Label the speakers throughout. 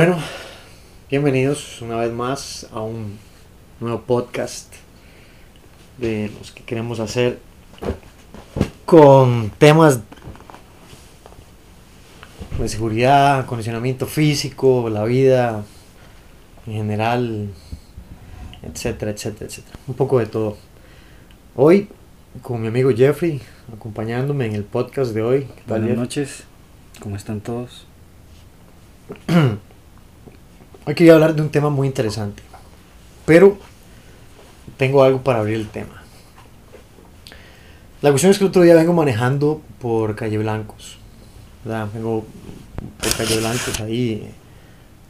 Speaker 1: Bueno, bienvenidos una vez más a un nuevo podcast de los que queremos hacer con temas de seguridad, condicionamiento físico, la vida en general, etcétera, etcétera, etcétera. Un poco de todo. Hoy con mi amigo Jeffrey, acompañándome en el podcast de hoy. ¿Qué tal,
Speaker 2: Buenas
Speaker 1: Jeff?
Speaker 2: noches, ¿cómo están todos?
Speaker 1: Hoy quería hablar de un tema muy interesante, pero tengo algo para abrir el tema. La cuestión es que el otro día vengo manejando por Calle Blancos. Vengo por Calle Blancos ahí,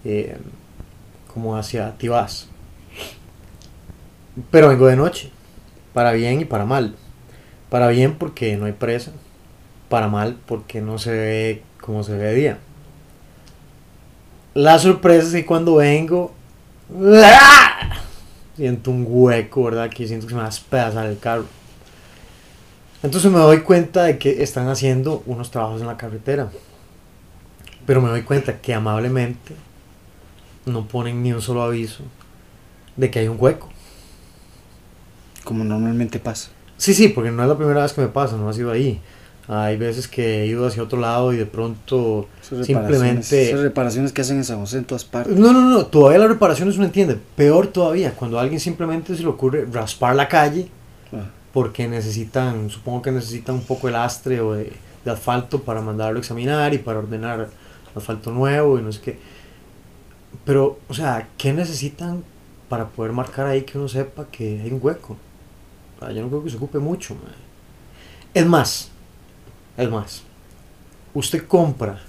Speaker 1: eh, como hacia Tibás. Pero vengo de noche, para bien y para mal. Para bien porque no hay presa, para mal porque no se ve como se ve de día. La sorpresa es que cuando vengo, ¡ah! siento un hueco, ¿verdad? Que siento que se me va a despedazar el carro. Entonces me doy cuenta de que están haciendo unos trabajos en la carretera. Pero me doy cuenta que amablemente no ponen ni un solo aviso de que hay un hueco.
Speaker 2: Como normalmente pasa.
Speaker 1: Sí, sí, porque no es la primera vez que me pasa, no ha sido ahí. Hay veces que he ido hacia otro lado y de pronto
Speaker 2: Esas
Speaker 1: simplemente...
Speaker 2: esas reparaciones que hacen en San José en todas partes.
Speaker 1: No, no, no, todavía las reparaciones uno entiende. Peor todavía, cuando a alguien simplemente se le ocurre raspar la calle
Speaker 2: Ah,
Speaker 1: porque necesitan, supongo que necesitan un poco de lastre o de, de asfalto para mandarlo a examinar y para ordenar asfalto nuevo y no sé qué. Pero, o sea, ¿qué necesitan para poder marcar ahí que uno sepa que hay un hueco? O sea, yo no creo que se ocupe mucho. mae. Es más, es más, usted compra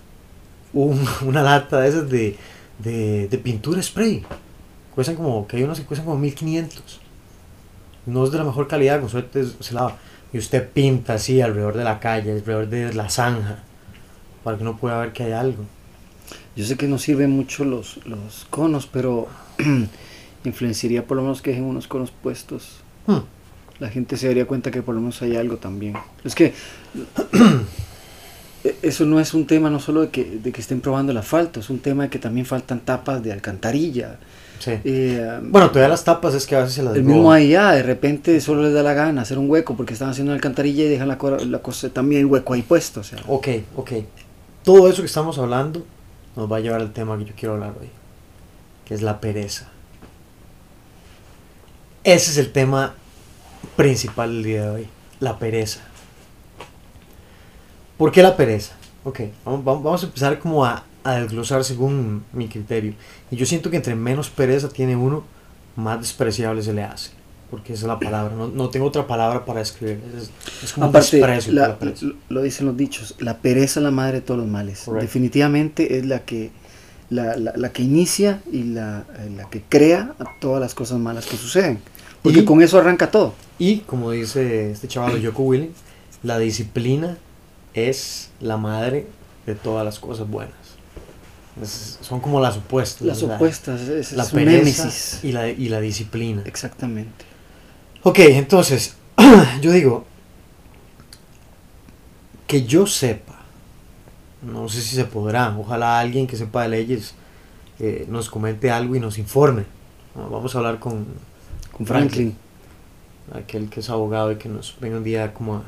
Speaker 1: un- una lata de esas de, de, de pintura spray. Cuestan como, que hay unos que cuestan como 1500 no es de la mejor calidad, con suerte se lava. Y usted pinta así alrededor de la calle, alrededor de la zanja, para que no pueda ver que hay algo.
Speaker 2: Yo sé que no sirven mucho los, los conos, pero influenciaría por lo menos que dejen unos conos puestos.
Speaker 1: Hmm.
Speaker 2: La gente se daría cuenta que por lo menos hay algo también. Es que e- eso no es un tema no solo de que, de que estén probando el asfalto, es un tema de que también faltan tapas de alcantarilla.
Speaker 1: Sí.
Speaker 2: Eh,
Speaker 1: Bueno, todavía las tapas es que a veces se las
Speaker 2: El mismo allá, de repente solo les da la gana hacer un hueco porque están haciendo una alcantarilla y dejan la, cosa, también el hueco ahí puesto. O sea,
Speaker 1: Ok, ok. Todo eso que estamos hablando nos va a llevar al tema que yo quiero hablar hoy, que es la pereza. Ese es el tema principal del día de hoy, la pereza. ¿Por qué la pereza? Ok, vamos, a empezar como a, a desglosar según mi criterio. Y yo siento que entre menos pereza tiene uno, más despreciable se le hace. Porque esa es la palabra, no, no tengo otra palabra para describir. Es, es como
Speaker 2: aparte,
Speaker 1: un desprecio por
Speaker 2: la-
Speaker 1: la pereza.
Speaker 2: lo, dicen los dichos, la pereza es la madre de todos los males. Definitivamente es la que, la, la- que inicia y la, la que crea todas las cosas malas que suceden. Porque
Speaker 1: Y-
Speaker 2: con eso arranca todo.
Speaker 1: Y como dice este chaval Yoko Willing, la disciplina es la madre de todas las cosas buenas. Es- son como las opuestas.
Speaker 2: Las
Speaker 1: ¿verdad?
Speaker 2: opuestas, es,
Speaker 1: La
Speaker 2: es
Speaker 1: pereza y la, y la disciplina.
Speaker 2: Exactamente.
Speaker 1: Ok, entonces, yo digo, que yo sepa, no sé si se podrá, ojalá alguien que sepa de leyes eh, nos comente algo y nos informe. Vamos a hablar con,
Speaker 2: Con Franklin.
Speaker 1: aquel que es abogado y que nos venga un día como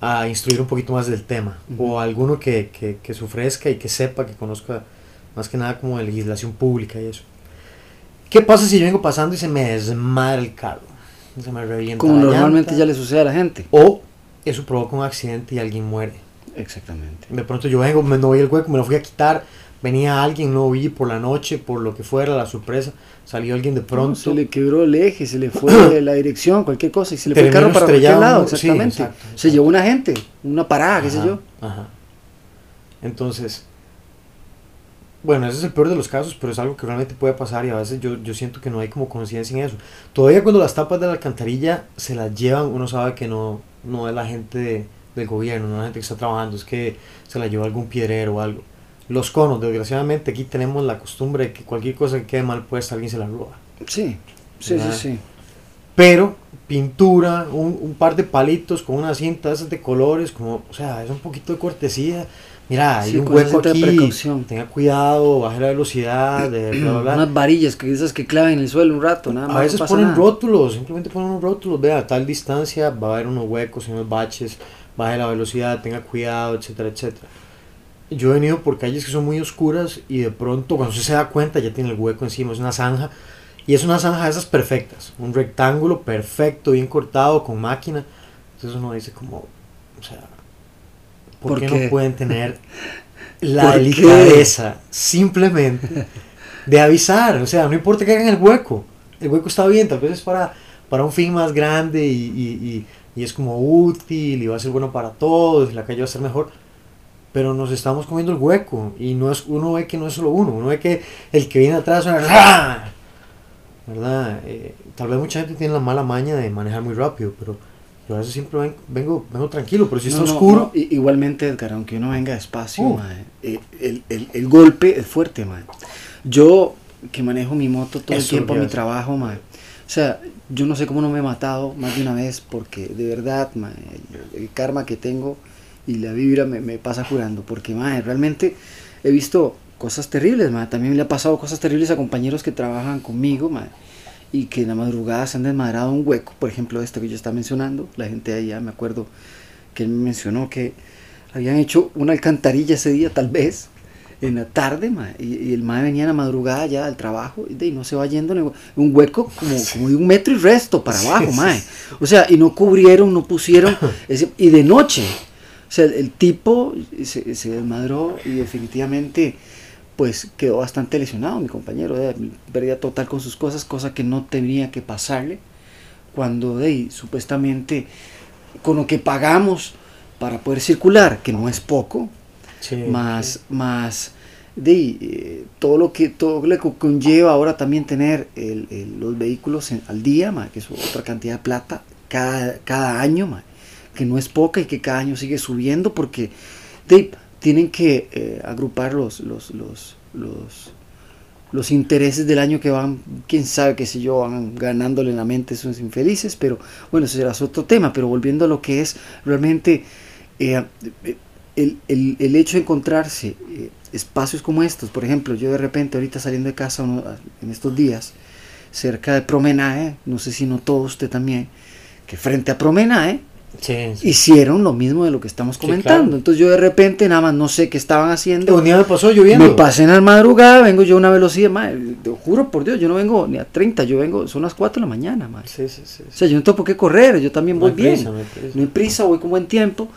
Speaker 1: a, a instruir un poquito más del tema. O alguno que, que, que se ofrezca y que sepa, que conozca más que nada como de legislación pública y eso. ¿Qué pasa si yo vengo pasando y se me desmadra el carro? Se me revienta
Speaker 2: Como
Speaker 1: la
Speaker 2: normalmente
Speaker 1: llanta,
Speaker 2: ya le sucede a la gente.
Speaker 1: O eso provoca un accidente y alguien muere.
Speaker 2: Exactamente.
Speaker 1: De pronto yo vengo, me no vi el hueco, me lo fui a quitar, venía alguien, no vi por la noche, por lo que fuera, la sorpresa, salió alguien de pronto.
Speaker 2: se le quebró el eje, se le fue la dirección, cualquier cosa, y se le fue el carro para cualquier lado,
Speaker 1: sí,
Speaker 2: exactamente.
Speaker 1: exacto,
Speaker 2: Se llevó una gente, una parada, qué sé yo.
Speaker 1: Ajá. Entonces, bueno, ese es el peor de los casos, pero es algo que realmente puede pasar y a veces yo, yo siento que no hay como conciencia en eso. Todavía cuando las tapas de la alcantarilla se las llevan, uno sabe que no, no es la gente de- del gobierno, no es la gente que está trabajando, es que se la llevó algún piedrero o algo. Los conos, desgraciadamente aquí tenemos la costumbre de que cualquier cosa que quede mal puesta alguien se la roba.
Speaker 2: Sí, sí, sí,
Speaker 1: Ajá.
Speaker 2: sí.
Speaker 1: Pero pintura, un, un par de palitos con una cinta de esas de colores, como, o sea, es un poquito de cortesía. mira, hay
Speaker 2: Sí,
Speaker 1: un hueco aquí,
Speaker 2: precaución.
Speaker 1: tenga cuidado, baje la velocidad, de bla, bla, bla.
Speaker 2: Unas varillas que esas que clavan en el suelo un rato, nada más.
Speaker 1: A veces
Speaker 2: no
Speaker 1: ponen
Speaker 2: nada.
Speaker 1: rótulos, simplemente ponen unos rótulos, vea, a tal distancia va a haber unos huecos y unos baches, baje la velocidad, tenga cuidado, etcétera, etcétera. Yo he venido por calles que son muy oscuras y de pronto cuando usted se da cuenta ya tiene el hueco encima, es una zanja y es una zanja de esas perfectas, un rectángulo perfecto, bien cortado, con máquina. Entonces uno dice como, o sea, ¿por,
Speaker 2: ¿Por
Speaker 1: qué,
Speaker 2: qué?
Speaker 1: no pueden tener la delicadeza simplemente de avisar? O sea, no importa que hagan el hueco, el hueco está bien, tal vez es para, para un fin más grande y, y- y- y es como útil y va a ser bueno para todos, y la calle va a ser mejor. Pero nos estamos comiendo el hueco y no es, uno ve que no es solo uno, uno ve que el que viene atrás suena. ¿verdad? Eh, tal vez mucha gente tiene la mala maña de manejar muy rápido, pero yo a veces siempre ven- vengo, vengo tranquilo, pero si está
Speaker 2: No,
Speaker 1: oscuro,
Speaker 2: no, igualmente, Edgar, aunque uno venga despacio, eh, el, el- el golpe es fuerte, mae. Yo, que manejo mi moto todo el
Speaker 1: Eso
Speaker 2: tiempo a mi trabajo, mae, o sea, yo no sé cómo no me he matado más de una vez, porque de verdad, el, el karma que tengo y la vibra me, me pasa curando, porque mae, realmente he visto cosas terribles, mae. también le ha pasado cosas terribles a compañeros que trabajan conmigo, mae, y que en la madrugada se han desmadrado un hueco, por ejemplo este que yo estaba mencionando, la gente de allá, me acuerdo que él me mencionó que habían hecho una alcantarilla ese día tal vez, en la tarde, mae, y, y el mae venía en la madrugada ya al trabajo y, de, ahí no se va yendo en el hue- un hueco como, como de un metro y resto para abajo,
Speaker 1: sí.
Speaker 2: O sea, y no cubrieron, no pusieron, ese- y de noche. O sea, el, tipo se, se desmadró y definitivamente pues quedó bastante lesionado mi compañero, de pérdida total con sus cosas, cosa que no tenía que pasarle cuando de ahí, supuestamente con lo que pagamos para poder circular, que no es poco,
Speaker 1: sí,
Speaker 2: más, más de ahí, eh, todo lo que todo lo que conlleva ahora también tener el- el- los vehículos en- al día, ma, que es otra cantidad de plata cada, cada año, ma, que no es poca y que cada año sigue subiendo porque tienen que eh, agrupar los, los, los, los, los intereses del año que van, quién sabe qué sé yo, van ganándole en la mente esos infelices, pero bueno, ese será otro tema, pero volviendo a lo que es realmente eh, el, el- el hecho de encontrarse eh, espacios como estos, por ejemplo, yo de repente ahorita saliendo de casa en estos días, cerca de Promenae, no sé si notó usted también, que frente a Promenae
Speaker 1: sí, sí.
Speaker 2: hicieron lo mismo de lo que estamos
Speaker 1: Sí,
Speaker 2: comentando.
Speaker 1: claro.
Speaker 2: Entonces yo de repente nada más no sé qué estaban haciendo.
Speaker 1: Un día me pasó lloviendo.
Speaker 2: Me pasé en la madrugada, vengo yo a una velocidad, madre, te juro por Dios, yo no vengo ni a 30, yo vengo, son las 4 de la mañana, madre.
Speaker 1: Sí, sí, sí.
Speaker 2: O sea, yo no tengo por qué correr, yo también
Speaker 1: No
Speaker 2: voy
Speaker 1: hay
Speaker 2: bien.
Speaker 1: prisa, no hay prisa.
Speaker 2: No hay prisa, voy con buen tiempo.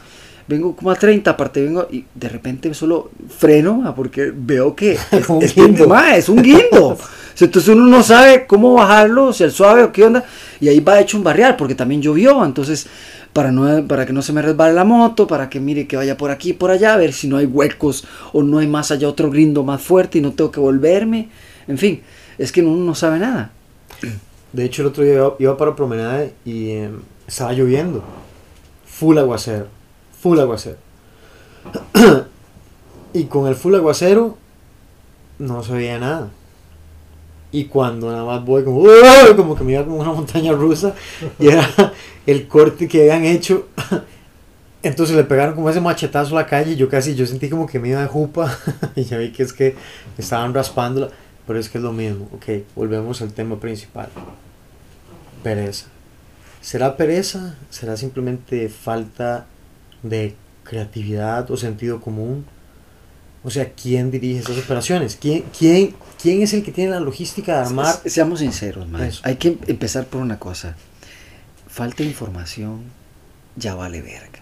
Speaker 2: Vengo como a 30, aparte vengo y de repente solo freno ma, porque veo que es,
Speaker 1: un
Speaker 2: es-
Speaker 1: guindo.
Speaker 2: ma, es un guindo. Entonces uno no sabe cómo bajarlo, si el suave o qué onda. Y ahí va hecho un barrial porque también llovió. Entonces, para, no, para que no se me resbale la moto, para que mire que vaya por aquí y por allá, a ver si no hay huecos o no hay más allá otro grindo más fuerte y no tengo que volverme. En fin, es que uno no sabe nada.
Speaker 1: De hecho, el otro día iba, para promenade y eh, estaba lloviendo. Full aguacero. Full aguacero. y con el full aguacero no se veía nada. Y cuando nada más voy como, como que me iba como una montaña rusa y era el corte que habían hecho. Entonces le pegaron como ese machetazo a la calle y yo casi, yo sentí como que me iba de jupa y ya vi que es que estaban raspándola, pero es que es lo mismo. Ok, volvemos al tema principal. Pereza. ¿Será pereza? ¿Será simplemente falta de creatividad o sentido común? O sea, ¿quién dirige esas operaciones? ¿Quién, quién, quién es el que tiene la logística de armar?
Speaker 2: Se- Seamos sinceros, man.
Speaker 1: Eso.
Speaker 2: Hay que empezar por una cosa. Falta de información, ya vale verga.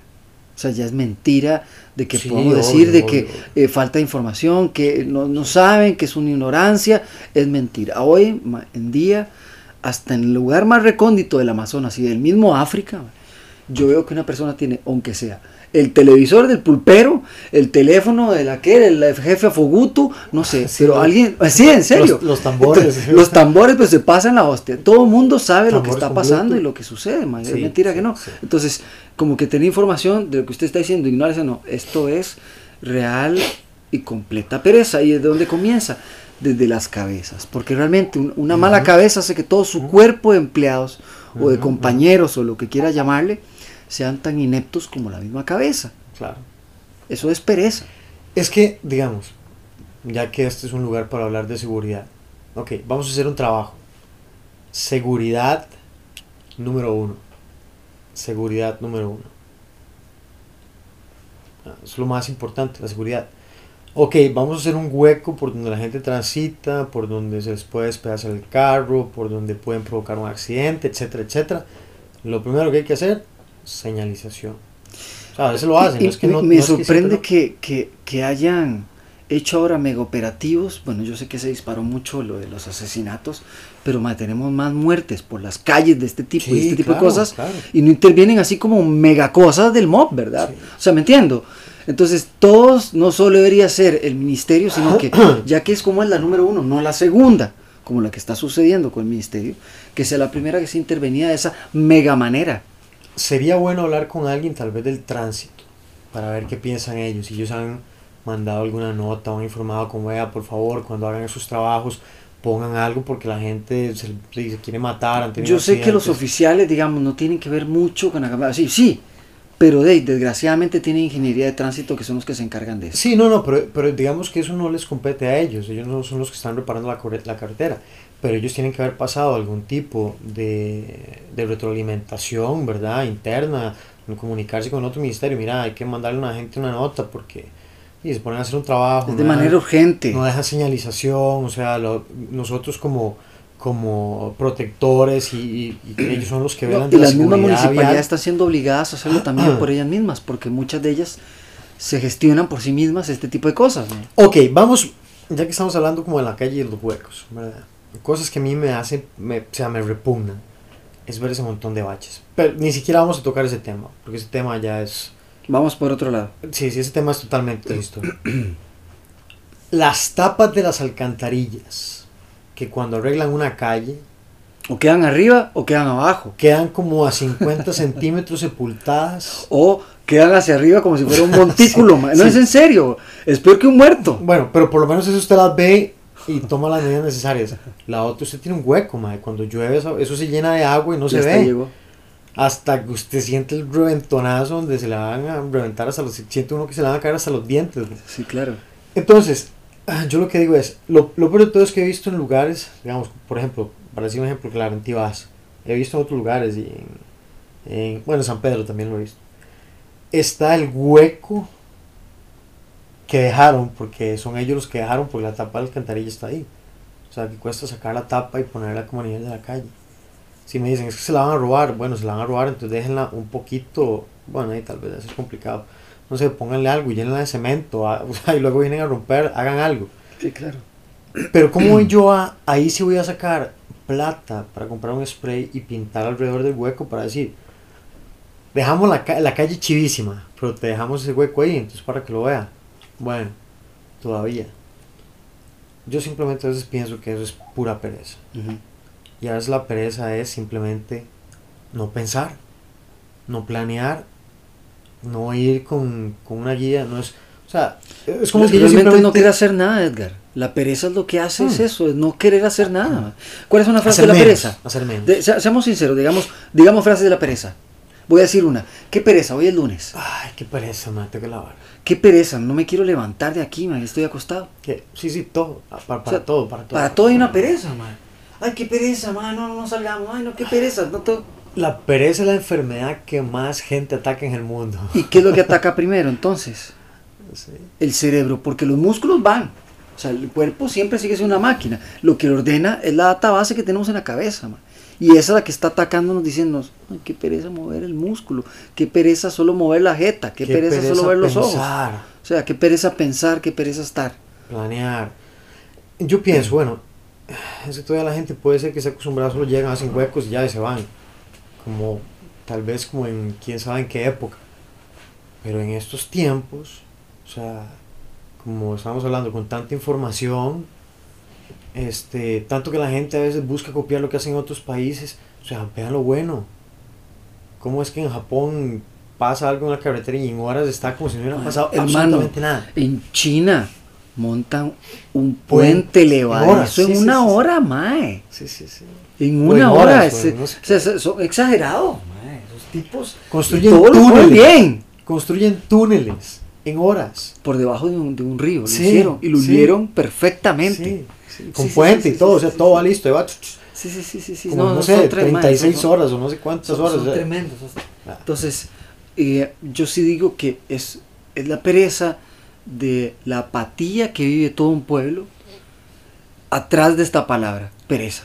Speaker 2: O sea, ya es mentira de que
Speaker 1: Sí,
Speaker 2: podemos
Speaker 1: obvio,
Speaker 2: decir de
Speaker 1: obvio,
Speaker 2: que eh, falta de información, que no, no saben, que es una ignorancia. Es mentira. Hoy en día, hasta en el lugar más recóndito del Amazonas y del mismo África, yo veo que una persona tiene, aunque sea el televisor del pulpero, el teléfono de la que el jefe Afogutu, no sé,
Speaker 1: Sí,
Speaker 2: pero alguien, sí, en serio.
Speaker 1: Los, los tambores.
Speaker 2: Los tambores pues se pasan la hostia. Todo el mundo sabe lo que está pasando
Speaker 1: Bluetooth.
Speaker 2: y lo que sucede, man. es mentira
Speaker 1: sí,
Speaker 2: que no. Entonces, como que tener información de lo que usted está diciendo, ignorarse no. Esto es real y completa pereza. ¿Y de dónde comienza? Desde las cabezas. Porque realmente un- una mala cabeza hace que todo su cuerpo de empleados o de compañeros o lo que quiera llamarle sean tan ineptos como la misma cabeza.
Speaker 1: Claro.
Speaker 2: Eso es pereza.
Speaker 1: Es que, digamos, ya que este es un lugar para hablar de seguridad, ok, vamos a hacer un trabajo. Seguridad número uno. Seguridad número uno. Ah, Es lo más importante, la seguridad. Ok, vamos a hacer un hueco por donde la gente transita, por donde se les puede despedazar el carro, por donde pueden provocar un accidente, etcétera, etcétera. Lo primero que hay que hacer, señalización. O sea, a veces lo hacen.
Speaker 2: Y-
Speaker 1: no es que
Speaker 2: me
Speaker 1: no-
Speaker 2: me
Speaker 1: no es que
Speaker 2: sorprende que, que, que hayan hecho ahora mega operativos. Bueno, yo sé que se disparó mucho lo de los asesinatos, pero ma, tenemos más muertes por las calles de este tipo y este tipo
Speaker 1: claro,
Speaker 2: de cosas.
Speaker 1: claro.
Speaker 2: Y no intervienen así como mega cosas del mob, ¿verdad?
Speaker 1: Sí.
Speaker 2: O sea, me entiendo. Entonces, todos no solo debería ser el ministerio, sino que ya que es como es la número uno, no la segunda, como la que está sucediendo con el ministerio, que sea la primera que se intervenía de esa mega manera.
Speaker 1: Sería bueno hablar con alguien tal vez del tránsito para ver qué piensan ellos. Si ellos han mandado alguna nota o han informado como vea, por favor, cuando hagan esos trabajos pongan algo porque la gente se, se quiere matar.
Speaker 2: Yo sé que los oficiales, digamos, no tienen que ver mucho con la Sí, sí, pero de, desgraciadamente tienen ingeniería de tránsito que son los que se encargan de eso.
Speaker 1: Sí, no, no, pero, pero digamos que eso no les compete a ellos. Ellos no son los que están reparando la carretera. Pero ellos tienen que haber pasado algún tipo de, de retroalimentación, ¿verdad? Interna, comunicarse con otro ministerio. Mira, hay que mandarle a una gente una nota porque y se ponen a hacer un trabajo.
Speaker 2: Es de
Speaker 1: no
Speaker 2: manera urgente.
Speaker 1: No dejan señalización, o sea, lo- nosotros como, como protectores y, y- y ellos son los que
Speaker 2: No,
Speaker 1: velan
Speaker 2: y
Speaker 1: de la
Speaker 2: las mismas municipalidades están siendo obligadas a hacerlo también por ellas mismas, porque muchas de ellas se gestionan por sí mismas este tipo de cosas. ¿no?
Speaker 1: Ok, vamos, ya que estamos hablando como de la calle y los huecos, ¿verdad? Cosas que a mí me hacen, me, o sea, me repugnan, es ver ese montón de baches. Pero ni siquiera vamos a tocar ese tema, porque ese tema ya es...
Speaker 2: Vamos por otro lado.
Speaker 1: Sí, sí, ese tema es totalmente historia. Las tapas de las alcantarillas, que cuando arreglan una calle,
Speaker 2: O quedan arriba o quedan abajo.
Speaker 1: quedan como a 50 centímetros sepultadas.
Speaker 2: O quedan hacia arriba como si fuera un montículo. ma. no
Speaker 1: sí.
Speaker 2: es en serio. Es peor que un muerto.
Speaker 1: Bueno, pero por lo menos eso usted las ve y toma las medidas necesarias. La otra, usted tiene un hueco, madre. Cuando llueve, eso, eso se llena de agua y no
Speaker 2: Y
Speaker 1: se
Speaker 2: hasta
Speaker 1: ve.
Speaker 2: llegó.
Speaker 1: Hasta que usted siente el reventonazo donde se le van a reventar hasta los. Siente uno que se le van a caer hasta los dientes.
Speaker 2: Sí, claro.
Speaker 1: Entonces, yo lo que digo es: lo, lo peor de todo es que he visto en lugares, digamos, por ejemplo, para decir un ejemplo claro, en Tibás. He visto en otros lugares y en, en- bueno, en San Pedro también lo he visto. Está el hueco que dejaron, porque son ellos los que dejaron, porque la tapa de la alcantarilla está ahí. O sea, que cuesta sacar la tapa y ponerla como a nivel de la calle. Si me dicen, es que se la van a robar, bueno, se la van a robar, entonces déjenla un poquito, bueno, ahí tal vez eso es complicado. No sé, pónganle algo, llénenla de cemento, ah, o sea, y luego vienen a romper, hagan algo.
Speaker 2: Sí, claro.
Speaker 1: Pero ¿cómo voy yo a, ahí sí voy a sacar plata para comprar un spray y pintar alrededor del hueco para decir, dejamos la, la calle chivísima, pero te dejamos ese hueco ahí, entonces para que lo vea. Bueno, todavía. Yo simplemente a veces pienso que eso es pura pereza.
Speaker 2: Ujú.
Speaker 1: Y a veces la pereza es simplemente no pensar, no planear, no ir con, con una guía, no es... O sea, es como yo
Speaker 2: Realmente no
Speaker 1: simplemente...
Speaker 2: quiere hacer nada, Edgar. La pereza es lo que hace, es
Speaker 1: Mm.
Speaker 2: eso, es no querer hacer nada. ¿Cuál es una frase
Speaker 1: hacer
Speaker 2: de la
Speaker 1: menos,
Speaker 2: pereza?
Speaker 1: Hacer menos.
Speaker 2: De- se- seamos sinceros, digamos, digamos frases de la pereza. Voy a decir una. ¿Qué pereza? Hoy es lunes.
Speaker 1: Ay, qué pereza, man, tengo que lavar.
Speaker 2: ¿Qué pereza? No me quiero levantar de aquí, man. Estoy acostado.
Speaker 1: Sí, sí, todo. Para,
Speaker 2: O
Speaker 1: para
Speaker 2: sea,
Speaker 1: todo, para todo.
Speaker 2: Para todo hay una pereza, man. Ay, qué pereza, man. No, no, salgamos. Ay, no, qué pereza. No todo.
Speaker 1: La pereza es la enfermedad que más gente ataca en el mundo.
Speaker 2: ¿Y qué es lo que ataca primero entonces?
Speaker 1: Sí.
Speaker 2: El cerebro, porque los músculos van. O sea, el cuerpo siempre sigue siendo una máquina. Lo que ordena es la data base que tenemos en la cabeza, man. Y esa es la que está atacándonos diciéndonos, ay, qué pereza mover el músculo, qué pereza solo mover la jeta, qué, pereza, solo ver los ojos. O sea, qué pereza pensar, qué pereza estar.
Speaker 1: planear. Yo pienso, bueno, es que todavía la gente puede ser que se acostumbrada, solo llegan, hacen huecos y ya y se van. Como, tal vez como en quién sabe en qué época. Pero en estos tiempos, o sea, como estamos hablando con tanta información, este, tanto que la gente a veces busca copiar lo que hacen en otros países, o sea, vean lo bueno. ¿Cómo es que en Japón pasa algo en la carretera y en horas está como si no hubiera pasado
Speaker 2: Hermano,
Speaker 1: absolutamente nada?
Speaker 2: En China montan un
Speaker 1: Puente,
Speaker 2: puente elevado.
Speaker 1: horas,
Speaker 2: Eso en
Speaker 1: sí, sí,
Speaker 2: una sí,
Speaker 1: hora,
Speaker 2: mae.
Speaker 1: Sí, sí, sí.
Speaker 2: En una
Speaker 1: en
Speaker 2: hora.
Speaker 1: horas,
Speaker 2: es,
Speaker 1: en
Speaker 2: o sea, son- exagerados, mae. Esos tipos.
Speaker 1: Construyen túneles.
Speaker 2: bien.
Speaker 1: Construyen túneles en horas.
Speaker 2: Por debajo de un, de un río, lo
Speaker 1: Sí,
Speaker 2: hicieron. Y lo
Speaker 1: sí.
Speaker 2: hundieron perfectamente.
Speaker 1: Sí, sí, con puente y todo, o sea, todo va listo, y va
Speaker 2: Sí, sí, sí, sí, sí.
Speaker 1: como, no,
Speaker 2: no,
Speaker 1: sé,
Speaker 2: son tres, mae,
Speaker 1: 36
Speaker 2: son-
Speaker 1: horas o no sé cuántas
Speaker 2: son,
Speaker 1: horas.
Speaker 2: son
Speaker 1: o sea.
Speaker 2: tremendos. o sea.
Speaker 1: Ah.
Speaker 2: Entonces, eh, yo sí digo que es, es la pereza de la apatía que vive todo un pueblo atrás de esta palabra, pereza.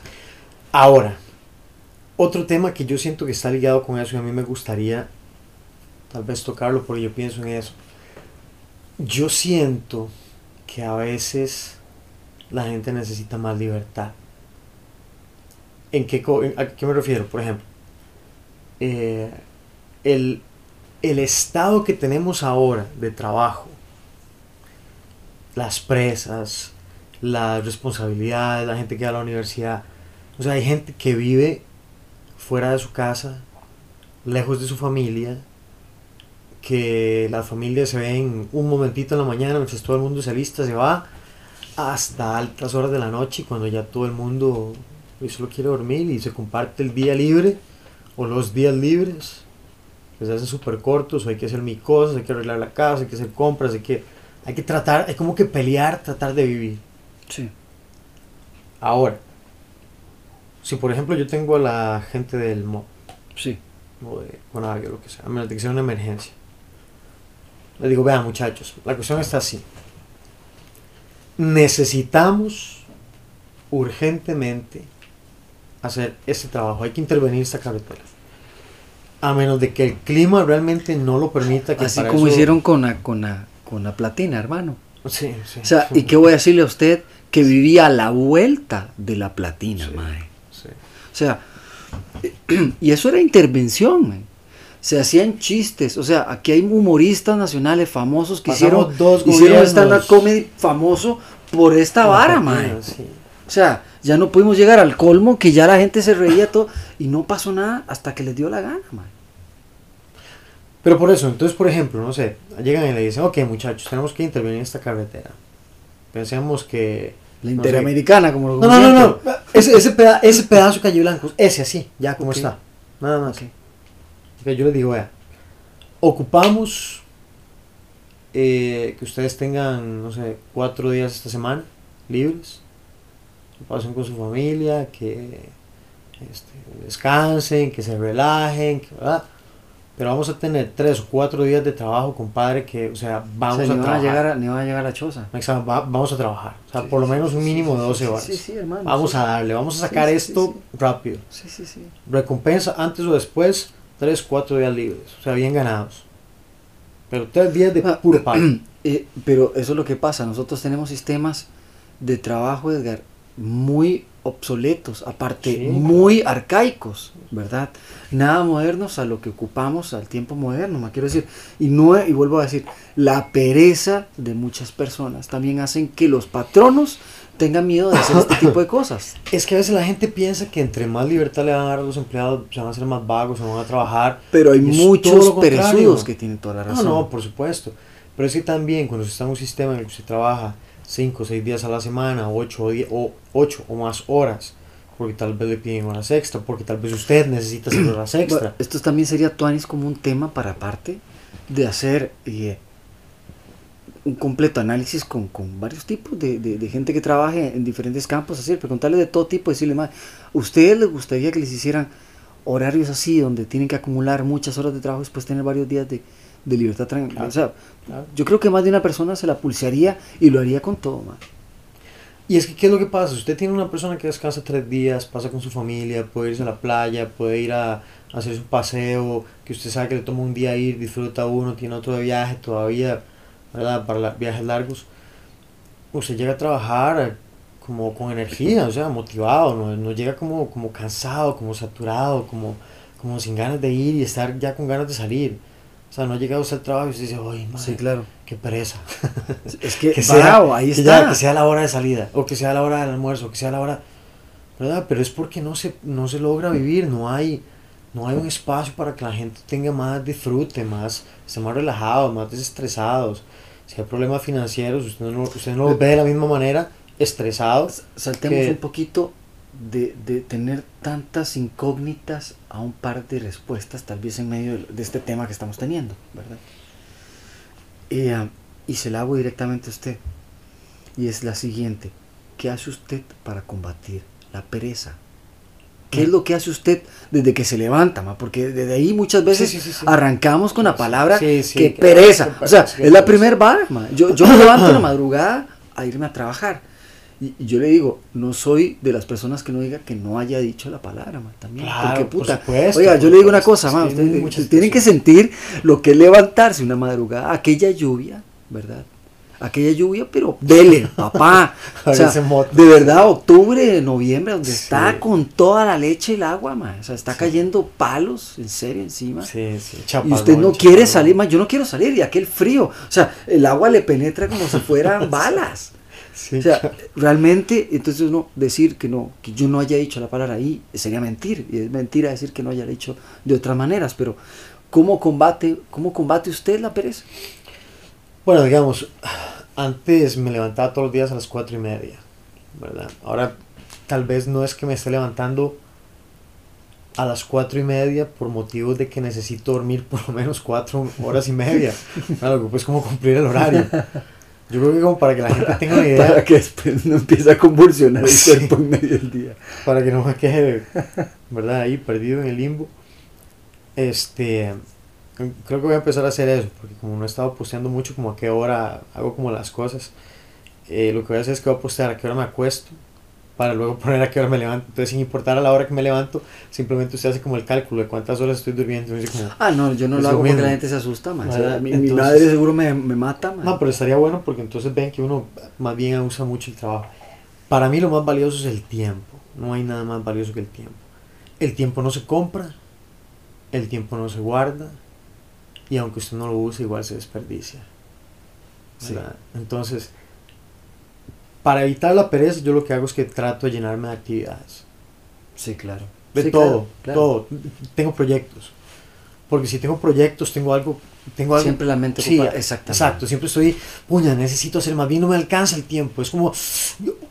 Speaker 1: Ahora, otro tema que yo siento que está ligado con eso y a mí me gustaría tal vez tocarlo porque yo pienso en eso. Yo siento que a veces la gente necesita más libertad. ¿En qué, ¿A qué me refiero? Por ejemplo, eh, el, el estado que tenemos ahora de trabajo, las presas, las responsabilidades, la gente que va a la universidad, o sea, hay gente que vive fuera de su casa, lejos de su familia, que las familias se ven un momentito en la mañana mientras todo el mundo se alista, se va hasta altas horas de la noche cuando ya todo el mundo pues, solo quiere dormir y se comparte el día libre o los días libres que se hacen súper cortos o hay que hacer mil cosas, hay que arreglar la casa, hay que hacer compras, hay que, hay que tratar, hay como que pelear, tratar de vivir.
Speaker 2: Sí.
Speaker 1: Ahora, si por ejemplo yo tengo a la gente del MO
Speaker 2: Sí.
Speaker 1: o de Conavio, lo que sea, a menos de que sea una emergencia, les digo, vean muchachos, la cuestión está así. Necesitamos urgentemente hacer este trabajo, hay que intervenir esta carretera. A menos de que el clima realmente no lo permita. Que
Speaker 2: Así como
Speaker 1: eso-
Speaker 2: hicieron con la, con, la, con la platina, hermano.
Speaker 1: Sí, sí.
Speaker 2: O sea, ¿y qué voy a decirle a usted? Que vivía a la vuelta de la platina,
Speaker 1: Sí.
Speaker 2: mae.
Speaker 1: Sí.
Speaker 2: O sea, y eso era intervención, mae. Se hacían chistes, o sea, aquí hay humoristas nacionales famosos que
Speaker 1: Pasamos
Speaker 2: hicieron,
Speaker 1: dos
Speaker 2: hicieron stand-up comedy famoso por esta vara.
Speaker 1: Sí.
Speaker 2: O sea, ya no pudimos llegar al colmo que ya la gente se reía todo y no pasó nada hasta que les dio la gana, mae.
Speaker 1: Pero por eso, entonces, por ejemplo, no sé, llegan y le dicen, ok, muchachos, tenemos que intervenir en esta carretera. Pensemos que...
Speaker 2: La
Speaker 1: no sé,
Speaker 2: interamericana, como lo
Speaker 1: No, no, no, no. Ese, ese, peda- ese pedazo de calle blanco, ese así, ya como está. Nada más.
Speaker 2: Ok.
Speaker 1: Ok, yo les digo, vea, ocupamos eh, que ustedes tengan, no sé, cuatro días esta semana libres. Que pasen con su familia, que este, descansen, que se relajen, que, ¿verdad? Pero vamos a tener tres o cuatro días de trabajo, compadre, que, o sea, vamos
Speaker 2: O sea,
Speaker 1: a trabajar.
Speaker 2: llegar a, ni van a llegar a la choza.
Speaker 1: Exacto, va- vamos a trabajar. O sea,
Speaker 2: Sí,
Speaker 1: por lo menos un mínimo
Speaker 2: sí,
Speaker 1: de 12
Speaker 2: sí,
Speaker 1: horas.
Speaker 2: Sí, sí, hermano.
Speaker 1: Vamos a darle, vamos a sacar esto rápido.
Speaker 2: Sí, sí, sí.
Speaker 1: Recompensa antes o después, 3, 4 días libres. O sea, bien ganados. Pero 3 días de
Speaker 2: Ah,
Speaker 1: puro pago.
Speaker 2: Eh, pero eso es lo que pasa. Nosotros tenemos sistemas de trabajo, Edgar, muy obsoletos, aparte
Speaker 1: Sí,
Speaker 2: muy arcaicos, ¿verdad? Nada modernos a lo que ocupamos al tiempo moderno, me quiero decir. Y, no, y vuelvo a decir, la pereza de muchas personas también hacen que los patronos tengan miedo de hacer este tipo de cosas.
Speaker 1: Es que a veces la gente piensa que entre más libertad le van a dar a los empleados, se van a hacer más vagos, se van a trabajar.
Speaker 2: Pero hay muchos perezudos que tienen toda la
Speaker 1: No,
Speaker 2: razón.
Speaker 1: no, por supuesto. Pero es que también cuando se está en un sistema en el que se trabaja 5 o 6 días a la semana, 8 o, 10 o, 8 o más horas, porque tal vez le piden horas extra, porque tal vez usted necesita hacer horas
Speaker 2: Bueno,
Speaker 1: extra.
Speaker 2: esto también sería Tuanis como un tema para aparte de hacer eh, un completo análisis con, con varios tipos de, de- de gente que trabaje en diferentes campos, así, preguntarle de todo tipo, decirle más, ¿ustedes les gustaría que les hicieran horarios así, donde tienen que acumular muchas horas de trabajo y después tener varios días de, de libertad? tran-
Speaker 1: Claro.
Speaker 2: O sea,
Speaker 1: Claro.
Speaker 2: yo creo que más de una persona se la pulsearía y lo haría con todo, man.
Speaker 1: Y es que, ¿qué es lo que pasa? Usted tiene una persona que descansa tres días, pasa con su familia, puede irse a la playa, puede ir a, a hacer su paseo, que usted sabe que le toma un día ir, disfruta uno, tiene otro de viaje todavía, ¿verdad? Para la- viajes largos. Usted llega a trabajar eh, como con energía, o sea, motivado, no, no llega como, como cansado, como saturado, como, como sin ganas de ir y estar ya con ganas de salir. O sea, no llega usted al trabajo y usted dice, uy, madre,
Speaker 2: claro.
Speaker 1: qué pereza.
Speaker 2: Es que,
Speaker 1: que
Speaker 2: bravo, ahí
Speaker 1: que
Speaker 2: está.
Speaker 1: ya, que sea la hora de salida, o que sea la hora del almuerzo, o que sea la hora, ¿verdad? Pero es porque no se, no se logra vivir, no hay, no hay un espacio para que la gente tenga más disfrute, más, esté más relajados, más desestresados. Si hay problemas financieros, usted no, usted no los ve de la misma manera, estresados.
Speaker 2: Saltemos
Speaker 1: que-
Speaker 2: un poquito de, de tener tantas incógnitas a un par de respuestas, tal vez en medio de, de este tema que estamos teniendo, ¿verdad? Y, ah, y se la hago directamente a usted. Y es la siguiente. ¿Qué hace usted para combatir la pereza? ¿Qué es lo que hace usted desde que se levanta? ma? Porque desde ahí muchas veces
Speaker 1: Sí, sí, sí, sí.
Speaker 2: arrancamos con la palabra
Speaker 1: Sí, sí,
Speaker 2: que pereza. O sea, es la primer vara. ma. Yo, yo me levanto en la madrugada a irme a trabajar. Y, y yo le digo, no soy de las personas que no diga que no haya dicho la palabra, ma, también.
Speaker 1: Claro,
Speaker 2: porque
Speaker 1: por
Speaker 2: puta.
Speaker 1: supuesto,
Speaker 2: oiga, yo le digo una cosa, ma,
Speaker 1: es que hay
Speaker 2: ustedes
Speaker 1: muchas
Speaker 2: tienen que sentir lo que es levantarse una madrugada, aquella lluvia, ¿verdad? Aquella lluvia, pero dele, papá. O sea, de verdad, octubre, noviembre, donde
Speaker 1: Sí.
Speaker 2: está con toda la leche el agua, ma. O sea, está cayendo palos, en serio, encima.
Speaker 1: Sí, sí,
Speaker 2: Y usted no quiere salir, ma. Yo no quiero salir, y aquel frío. O sea, el agua le penetra como si fueran balas.
Speaker 1: Sí,
Speaker 2: O sea, realmente, entonces uno decir que no, que yo no haya dicho la palabra ahí, sería mentir. Y es mentira decir que no haya dicho de otras maneras. Pero, ¿cómo combate, cómo combate usted la pereza?
Speaker 1: Bueno, digamos, antes me levantaba todos los días a las cuatro y media, ¿verdad? Ahora tal vez no es que me esté levantando a las cuatro y media por motivos de que necesito dormir por lo menos cuatro horas y media. Claro, pues como cumplir el horario. Yo creo que como para que la gente tenga una idea,
Speaker 2: Para que después no empiece a convulsionar el
Speaker 1: Sí.
Speaker 2: cuerpo en medio del día.
Speaker 1: para que no me quede, ¿verdad? Ahí perdido en el limbo. Este, creo que voy a empezar a hacer eso, porque como no he estado posteando mucho como a qué hora hago como las cosas, eh, lo que voy a hacer es que voy a postear a qué hora me acuesto, para luego poner a qué hora me levanto. Entonces, sin importar a la hora que me levanto, simplemente usted hace como el cálculo de cuántas horas estoy durmiendo. como,
Speaker 2: Ah, no, yo no
Speaker 1: Es
Speaker 2: lo hago porque
Speaker 1: mismo.
Speaker 2: la gente se asusta, man. O sea, mi, mi madre seguro me, me mata, man.
Speaker 1: No, pero estaría bueno porque entonces ven que uno más bien usa mucho el trabajo. Para mí lo más valioso es el tiempo. No hay nada más valioso que el tiempo. El tiempo no se compra, el tiempo no se guarda y aunque usted no lo use igual se desperdicia. Entonces, para evitar la pereza yo lo que hago es que trato de llenarme de actividades.
Speaker 2: Sí, claro.
Speaker 1: De
Speaker 2: Sí,
Speaker 1: todo,
Speaker 2: claro, claro.
Speaker 1: todo. Tengo proyectos. Porque si tengo proyectos, tengo algo, tengo algo
Speaker 2: Siempre la mente
Speaker 1: Sí,
Speaker 2: ocupada. Exactamente.
Speaker 1: Exacto, siempre estoy, puña, necesito hacer más bien, no me alcanza el tiempo. Es como,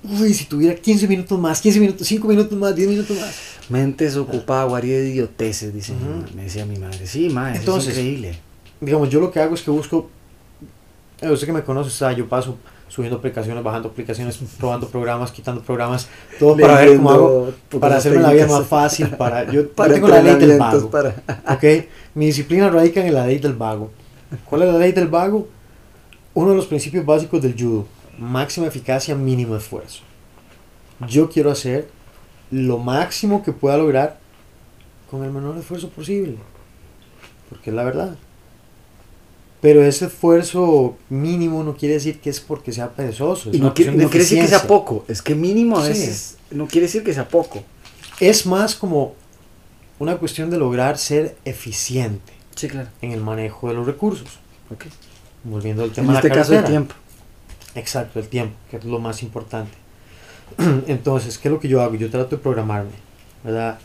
Speaker 1: uy, si tuviera 15 minutos más, 15 minutos, 5 minutos más, 10 minutos más.
Speaker 2: Mentes ocupada, guarida de idioteces, dice
Speaker 1: Ujú.
Speaker 2: ma- me decía mi madre. Sí, ma, eso
Speaker 1: Entonces,
Speaker 2: es increíble.
Speaker 1: Digamos, yo lo que hago es que busco, eh, usted que me conoce, o sea, yo paso subiendo aplicaciones, bajando aplicaciones, probando programas, quitando programas, todo para ver cómo hago,
Speaker 2: Leyendo
Speaker 1: para hacerme la vida más fácil, para, yo,
Speaker 2: Para
Speaker 1: tengo la ley del vago.
Speaker 2: para-
Speaker 1: ¿ok? Mi disciplina radica en la ley del vago. ¿Cuál es la ley del vago? Uno de los principios básicos del judo. Máxima eficacia, mínimo esfuerzo. Yo quiero hacer lo máximo que pueda lograr con el menor esfuerzo posible. Porque es la verdad. Pero ese esfuerzo mínimo no quiere decir que es porque sea perezoso. es
Speaker 2: Y no quiere, no decir que sea poco, es que mínimo a
Speaker 1: Sí.
Speaker 2: veces no quiere decir que sea poco.
Speaker 1: Es más como una cuestión de lograr ser eficiente
Speaker 2: Sí, claro.
Speaker 1: en el manejo de los recursos.
Speaker 2: Ok.
Speaker 1: Volviendo al
Speaker 2: En
Speaker 1: tema de
Speaker 2: este
Speaker 1: la
Speaker 2: caso el tiempo.
Speaker 1: Exacto, el tiempo, que es lo más importante. Entonces, ¿qué es lo que yo hago? Yo trato de programarme, ¿verdad?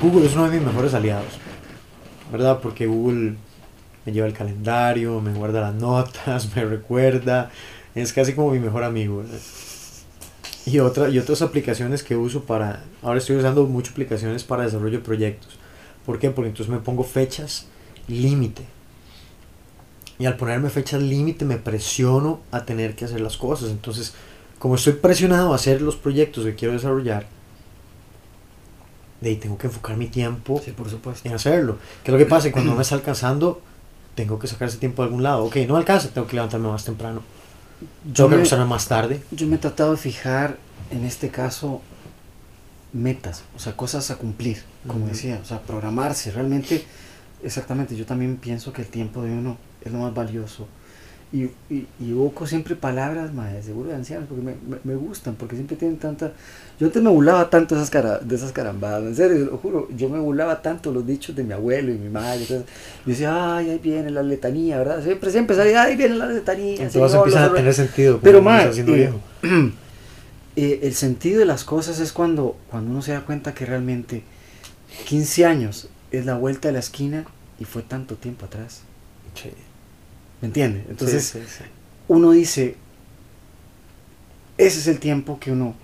Speaker 1: Google es uno de mis mejores aliados, ¿verdad? Porque Google me lleva el calendario, me guarda las notas, me recuerda, es casi como mi mejor amigo, ¿verdad? Y, otra, y otras aplicaciones que uso para, ahora estoy usando muchas aplicaciones para desarrollo de proyectos. ¿Por qué? Porque entonces me pongo fechas límite. Y al ponerme fechas límite me presiono a tener que hacer las cosas. Entonces, como estoy presionado a hacer los proyectos que quiero desarrollar, de ahí tengo que enfocar mi tiempo
Speaker 2: Sí, por supuesto.
Speaker 1: en hacerlo. ¿Qué es lo que pasa? Cuando no me está alcanzando, tengo que sacar ese tiempo de algún lado. Ok, no alcanza, tengo que levantarme más temprano.
Speaker 2: Yo
Speaker 1: Tengo que
Speaker 2: me,
Speaker 1: acostarme más tarde.
Speaker 2: yo me he tratado de fijar en este caso metas, o sea, cosas a cumplir, como decía, o sea, programarse. Realmente, exactamente, yo también pienso que el tiempo de uno es lo más valioso. Y, y, y evoco siempre palabras, ma, de seguro de ancianos, porque me, me, me gustan, porque siempre tienen tanta... Yo antes me burlaba tanto de esas, cara, de esas carambadas, en serio, lo juro, yo me burlaba tanto los dichos de mi abuelo y mi madre. Entonces, yo decía, ay, ahí viene la letanía, ¿verdad? Siempre, siempre salía, ay, viene la letanía.
Speaker 1: Entonces
Speaker 2: Señor,
Speaker 1: empiezan a tener sentido.
Speaker 2: Pero,
Speaker 1: haciendo
Speaker 2: eh,
Speaker 1: viejo.
Speaker 2: eh, el sentido de las cosas es cuando, cuando uno se da cuenta que realmente 15 años es la vuelta de la esquina y fue tanto tiempo atrás.
Speaker 1: Sí.
Speaker 2: ¿Me entiende? Entonces
Speaker 1: Sí, sí, sí.
Speaker 2: uno dice, ese es el tiempo que uno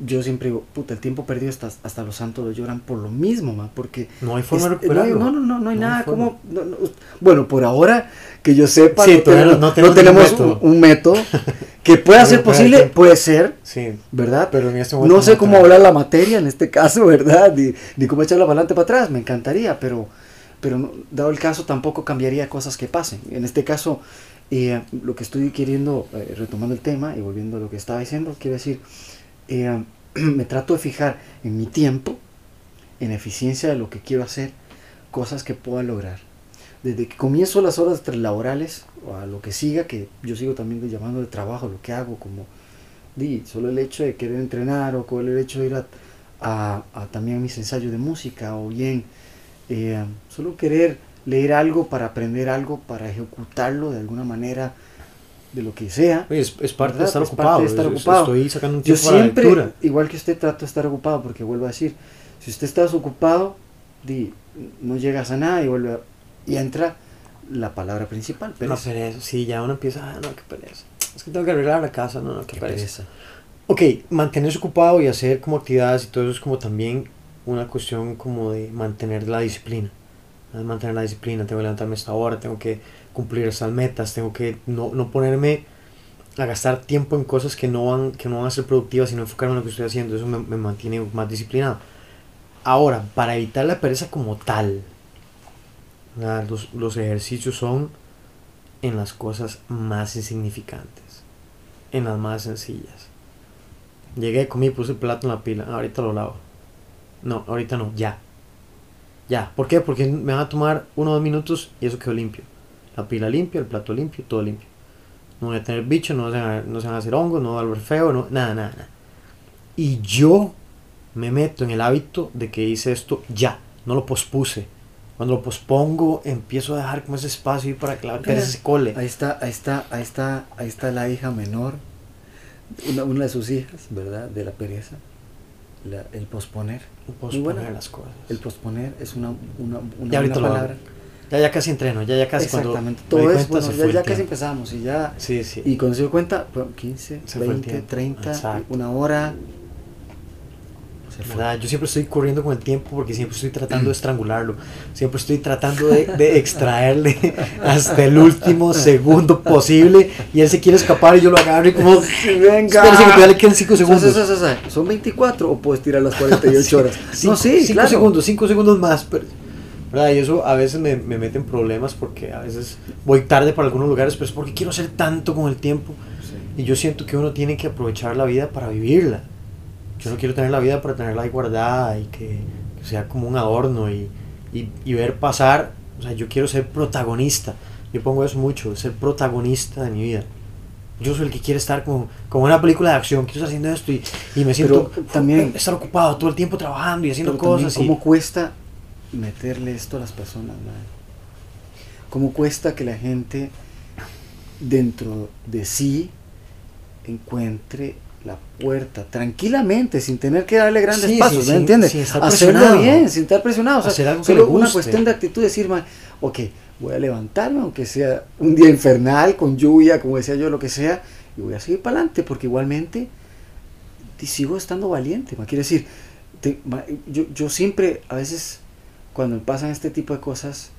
Speaker 2: yo siempre digo, puta, el tiempo perdido hasta, hasta los santos lo lloran por lo mismo, ma, porque...
Speaker 1: No hay forma de
Speaker 2: no, hay-
Speaker 1: recuperarlo.
Speaker 2: no, no, no, no hay
Speaker 1: No hay
Speaker 2: nada
Speaker 1: forma.
Speaker 2: como... no, no, bueno, por ahora, que yo sepa, no, tenemos,
Speaker 1: tenemos
Speaker 2: tenemos
Speaker 1: un método.
Speaker 2: un, un método que pueda ser posible, puede ser,
Speaker 1: Sí,
Speaker 2: ¿verdad?
Speaker 1: pero en este momento
Speaker 2: No sé cómo hablar la materia en este caso, ¿verdad? Ni, ni cómo echarla para adelante para atrás, me encantaría, pero, pero no- dado el caso tampoco cambiaría cosas que pasen. En este caso, eh, lo que estoy queriendo, eh, retomando el tema y volviendo a lo que estaba diciendo, quiero decir, eh, me trato de fijar en mi tiempo, en eficiencia de lo que quiero hacer, cosas que pueda lograr. Desde que comienzo las horas laborales o a lo que siga, que yo sigo también llamando de trabajo, lo que hago como di, solo el hecho de querer entrenar o con el hecho de ir a, a- a también mis ensayos de música o bien eh, solo querer leer algo para aprender algo, para ejecutarlo de alguna manera de lo que sea.
Speaker 1: Es, es parte de estar
Speaker 2: Es parte
Speaker 1: ocupado.
Speaker 2: de estar
Speaker 1: es- es-
Speaker 2: ocupado.
Speaker 1: Estoy sacando un
Speaker 2: Yo
Speaker 1: tiempo para la
Speaker 2: siempre,
Speaker 1: lectura.
Speaker 2: igual que usted, trato de estar ocupado porque vuelvo a decir, si usted está desocupado, di, no llegas a nada y vuelve a- y entra la palabra principal, pereza.
Speaker 1: pereza, sí, ya uno empieza, ah, no, qué pereza. Es que tengo que arreglar la casa, no, no, qué,
Speaker 2: Qué
Speaker 1: pereza.
Speaker 2: pereza.
Speaker 1: Ok, mantenerse ocupado y hacer como actividades y todo eso es como también una cuestión como de mantener la disciplina. Mantener la disciplina, tengo que levantarme esta hora, tengo que cumplir esas metas, tengo que no, no ponerme a gastar tiempo en cosas que no van, que no van a ser productivas, sino enfocarme en lo que estoy haciendo. Eso me, me mantiene más disciplinado. Ahora, para evitar la pereza como tal, los, los ejercicios son en las cosas más insignificantes, en las más sencillas. Llegué, comí, puse el plato en la pila. Ah, ahorita lo lavo. No, ahorita no, ya. Ya. ¿Por qué? Porque me van a tomar uno o dos minutos y eso quedó limpio. La pila limpia, el plato limpio, todo limpio. No voy a tener bicho, no se van a, no se van a hacer hongos, no va a volver feo, no, nada, nada, nada. Y yo me meto en el hábito de que hice esto ya, no lo pospuse. Cuando lo pospongo, empiezo a dejar como ese espacio y para que la cole.
Speaker 2: Ahí está, ahí está, ahí está, ahí está la hija menor, una, una de sus hijas, ¿verdad? De la pereza, la- el posponer.
Speaker 1: Posponer
Speaker 2: buena.
Speaker 1: las cosas.
Speaker 2: El posponer es una, una, una
Speaker 1: Ya
Speaker 2: buena palabra.
Speaker 1: Ya, ya casi entreno, ya, ya casi
Speaker 2: Exactamente,
Speaker 1: cuando
Speaker 2: todo es, bueno, ya,
Speaker 1: el
Speaker 2: ya casi empezamos y ya,
Speaker 1: Sí, sí.
Speaker 2: y cuando se dio cuenta, bueno, 15,
Speaker 1: Se fue el
Speaker 2: 20,
Speaker 1: tiempo.
Speaker 2: 30,
Speaker 1: Exacto.
Speaker 2: una hora.
Speaker 1: ¿Verdad? Yo siempre estoy corriendo con el tiempo porque siempre estoy tratando de estrangularlo. Siempre estoy tratando de, de extraerle hasta el último segundo posible. Y él se quiere escapar y yo lo agarro y como...
Speaker 2: Venga.
Speaker 1: Que quedan 5 segundos.
Speaker 2: Son, son- son- son- son 24 o puedes tirar las 48 horas.
Speaker 1: Cinco,
Speaker 2: no, sí,
Speaker 1: cinco
Speaker 2: claro.
Speaker 1: segundos, 5 segundos más. pero- ¿verdad? Y eso a veces me, me mete en problemas porque a veces voy tarde para algunos lugares, pero es porque quiero hacer tanto con el tiempo.
Speaker 2: Sí.
Speaker 1: Y yo siento que uno tiene que aprovechar la vida para vivirla. Yo no quiero tener la vida para tenerla ahí guardada y que, que sea como un adorno y, y, y ver pasar. O sea, yo quiero ser protagonista. Yo pongo eso mucho, ser protagonista de mi vida. Yo soy el que quiere estar como, como una película de acción, quiero estar haciendo esto y, y me siento
Speaker 2: Pero también-
Speaker 1: estar ocupado todo el tiempo trabajando y haciendo
Speaker 2: Pero
Speaker 1: cosas. y-
Speaker 2: ¿Cómo cuesta meterle esto a las personas? madre? ¿Cómo cuesta que la gente dentro de sí encuentre la puerta tranquilamente, sin tener que darle grandes
Speaker 1: Sí, sí,
Speaker 2: pasos, ¿me
Speaker 1: sin-
Speaker 2: entiendes? Hacerlo bien, sin estar presionado. O sea,
Speaker 1: Hacer algo
Speaker 2: solo una cuestión de actitud, decir, "Ma, ok, voy a levantarme, aunque sea un día infernal, con lluvia, como decía yo, lo que sea, y voy a seguir para adelante, porque igualmente sigo estando valiente. ma. Quiere decir, te- yo, yo siempre, a veces, cuando me pasan este tipo de cosas,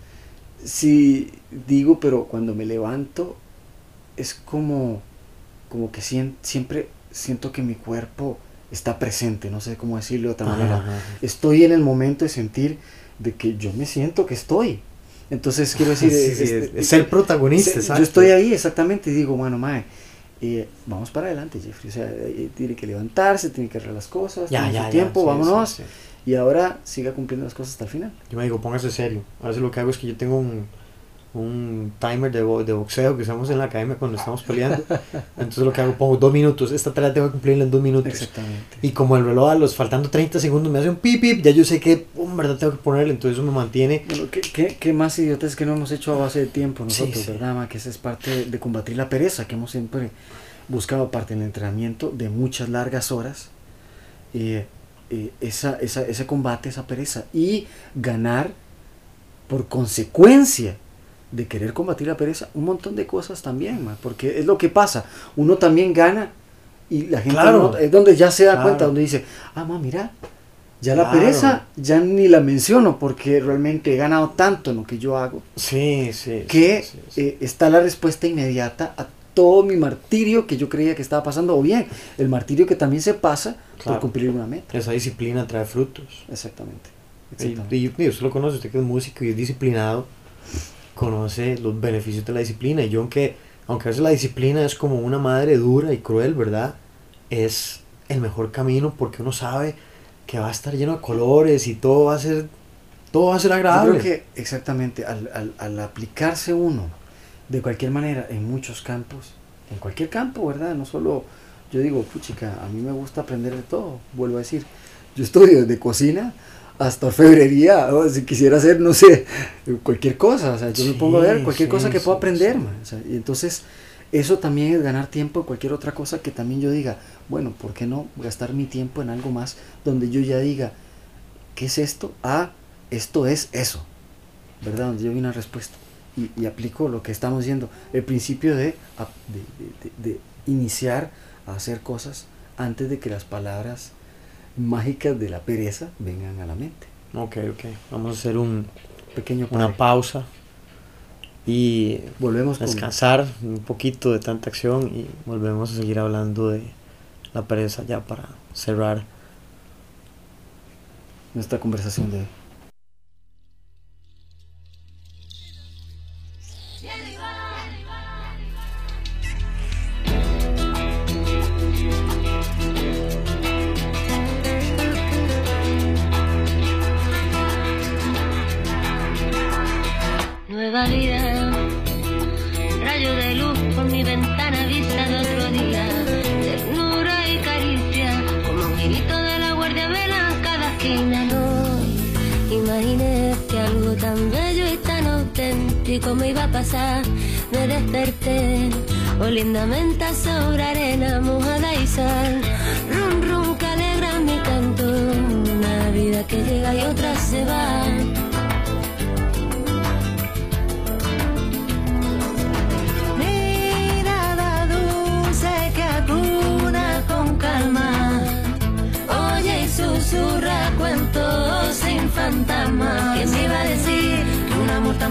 Speaker 2: sí digo, pero cuando me levanto, es como, como que siempre siento que mi cuerpo está presente, no sé cómo decirlo de otra manera.
Speaker 1: ajá.
Speaker 2: Estoy en el momento de sentir de que yo me siento que estoy. Entonces quiero decir,
Speaker 1: Sí, sí,
Speaker 2: este,
Speaker 1: es- es ser protagonista, exacto.
Speaker 2: Yo estoy ahí exactamente y digo, bueno, mae, eh, vamos para adelante, Jeffrey. O sea, eh, tiene que levantarse, tiene que arreglar las cosas,
Speaker 1: Ya,
Speaker 2: tiene
Speaker 1: ya,
Speaker 2: su
Speaker 1: ya,
Speaker 2: tiempo,
Speaker 1: sí,
Speaker 2: vámonos. Y ahora siga cumpliendo las cosas hasta el final.
Speaker 1: Yo me digo, póngase serio. A veces lo que hago es que yo tengo un, un timer de, bo- de boxeo que usamos en la academia cuando estamos peleando. Entonces lo que hago, pongo dos minutos. Esta tarea tengo que cumplirla en dos minutos.
Speaker 2: Exactamente.
Speaker 1: Y como el reloj a los faltando 30 segundos me hace un pip pip, ya yo sé que, en verdad tengo que ponerle. Entonces eso me mantiene.
Speaker 2: ¿qué, qué, qué más idiotas que no hemos hecho a base de tiempo nosotros,
Speaker 1: sí.
Speaker 2: verdad, ma? Que esa es parte de, de combatir la pereza, que hemos siempre buscado aparte del entrenamiento de muchas largas horas. eh, eh, esa, esa, ese combate, esa pereza. Y ganar por consecuencia de querer combatir la pereza un montón de cosas también, porque es lo que pasa. Uno también gana y la gente
Speaker 1: Claro.
Speaker 2: no- es donde ya se da
Speaker 1: Claro.
Speaker 2: cuenta, donde dice, ah, ma, mira, ya la pereza ya ni la menciono porque realmente he ganado tanto en lo que yo hago
Speaker 1: Sí, sí.
Speaker 2: que
Speaker 1: sí, sí, sí.
Speaker 2: eh, está la respuesta inmediata a todo mi martirio que yo creía que estaba pasando, o bien el martirio que también se pasa por cumplir una meta.
Speaker 1: Esa disciplina trae frutos.
Speaker 2: Exactamente.
Speaker 1: y- y usted lo conoce, usted que es músico y es disciplinado, conoce los beneficios de la disciplina. Y yo, aunque, aunque a veces la disciplina es como una madre dura y cruel, ¿verdad? Es el mejor camino porque uno sabe que va a estar lleno de colores y todo va a ser, todo va a ser
Speaker 2: Yo
Speaker 1: agradable.
Speaker 2: creo que exactamente al, al- al aplicarse uno de cualquier manera en muchos campos, en cualquier campo, ¿verdad? No solo, yo digo, puchica, a mí me gusta aprender de todo, vuelvo a decir, yo estudio desde cocina hasta orfebrería, o si quisiera hacer, no sé, cualquier cosa, o sea, yo me pongo a ver cualquier
Speaker 1: sí,
Speaker 2: cosa que pueda aprender, man, o sea, y entonces eso también es ganar tiempo en cualquier otra cosa que también yo diga, bueno, ¿por qué no gastar mi tiempo en algo más donde yo ya diga, ¿qué es esto? Ah, esto es eso, ¿verdad? Donde yo vi una respuesta y, y aplico lo que estamos diciendo, el principio de- de iniciar a hacer cosas antes de que las palabras mágicas de la pereza vengan a la mente.
Speaker 1: Ok, ok. Vamos a hacer un,
Speaker 2: Pequeño
Speaker 1: una pausa y
Speaker 2: Volvemos con
Speaker 1: descansar un poquito de tanta acción y volvemos a seguir hablando de la pereza ya para cerrar.
Speaker 2: nuestra conversación de hoy.
Speaker 3: Me desperté, oliendo a menta sobre arena mojada y sal. Rum, rum, que alegra mi canto, una vida que llega y otra se va.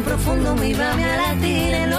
Speaker 3: Profundo me iba a latir en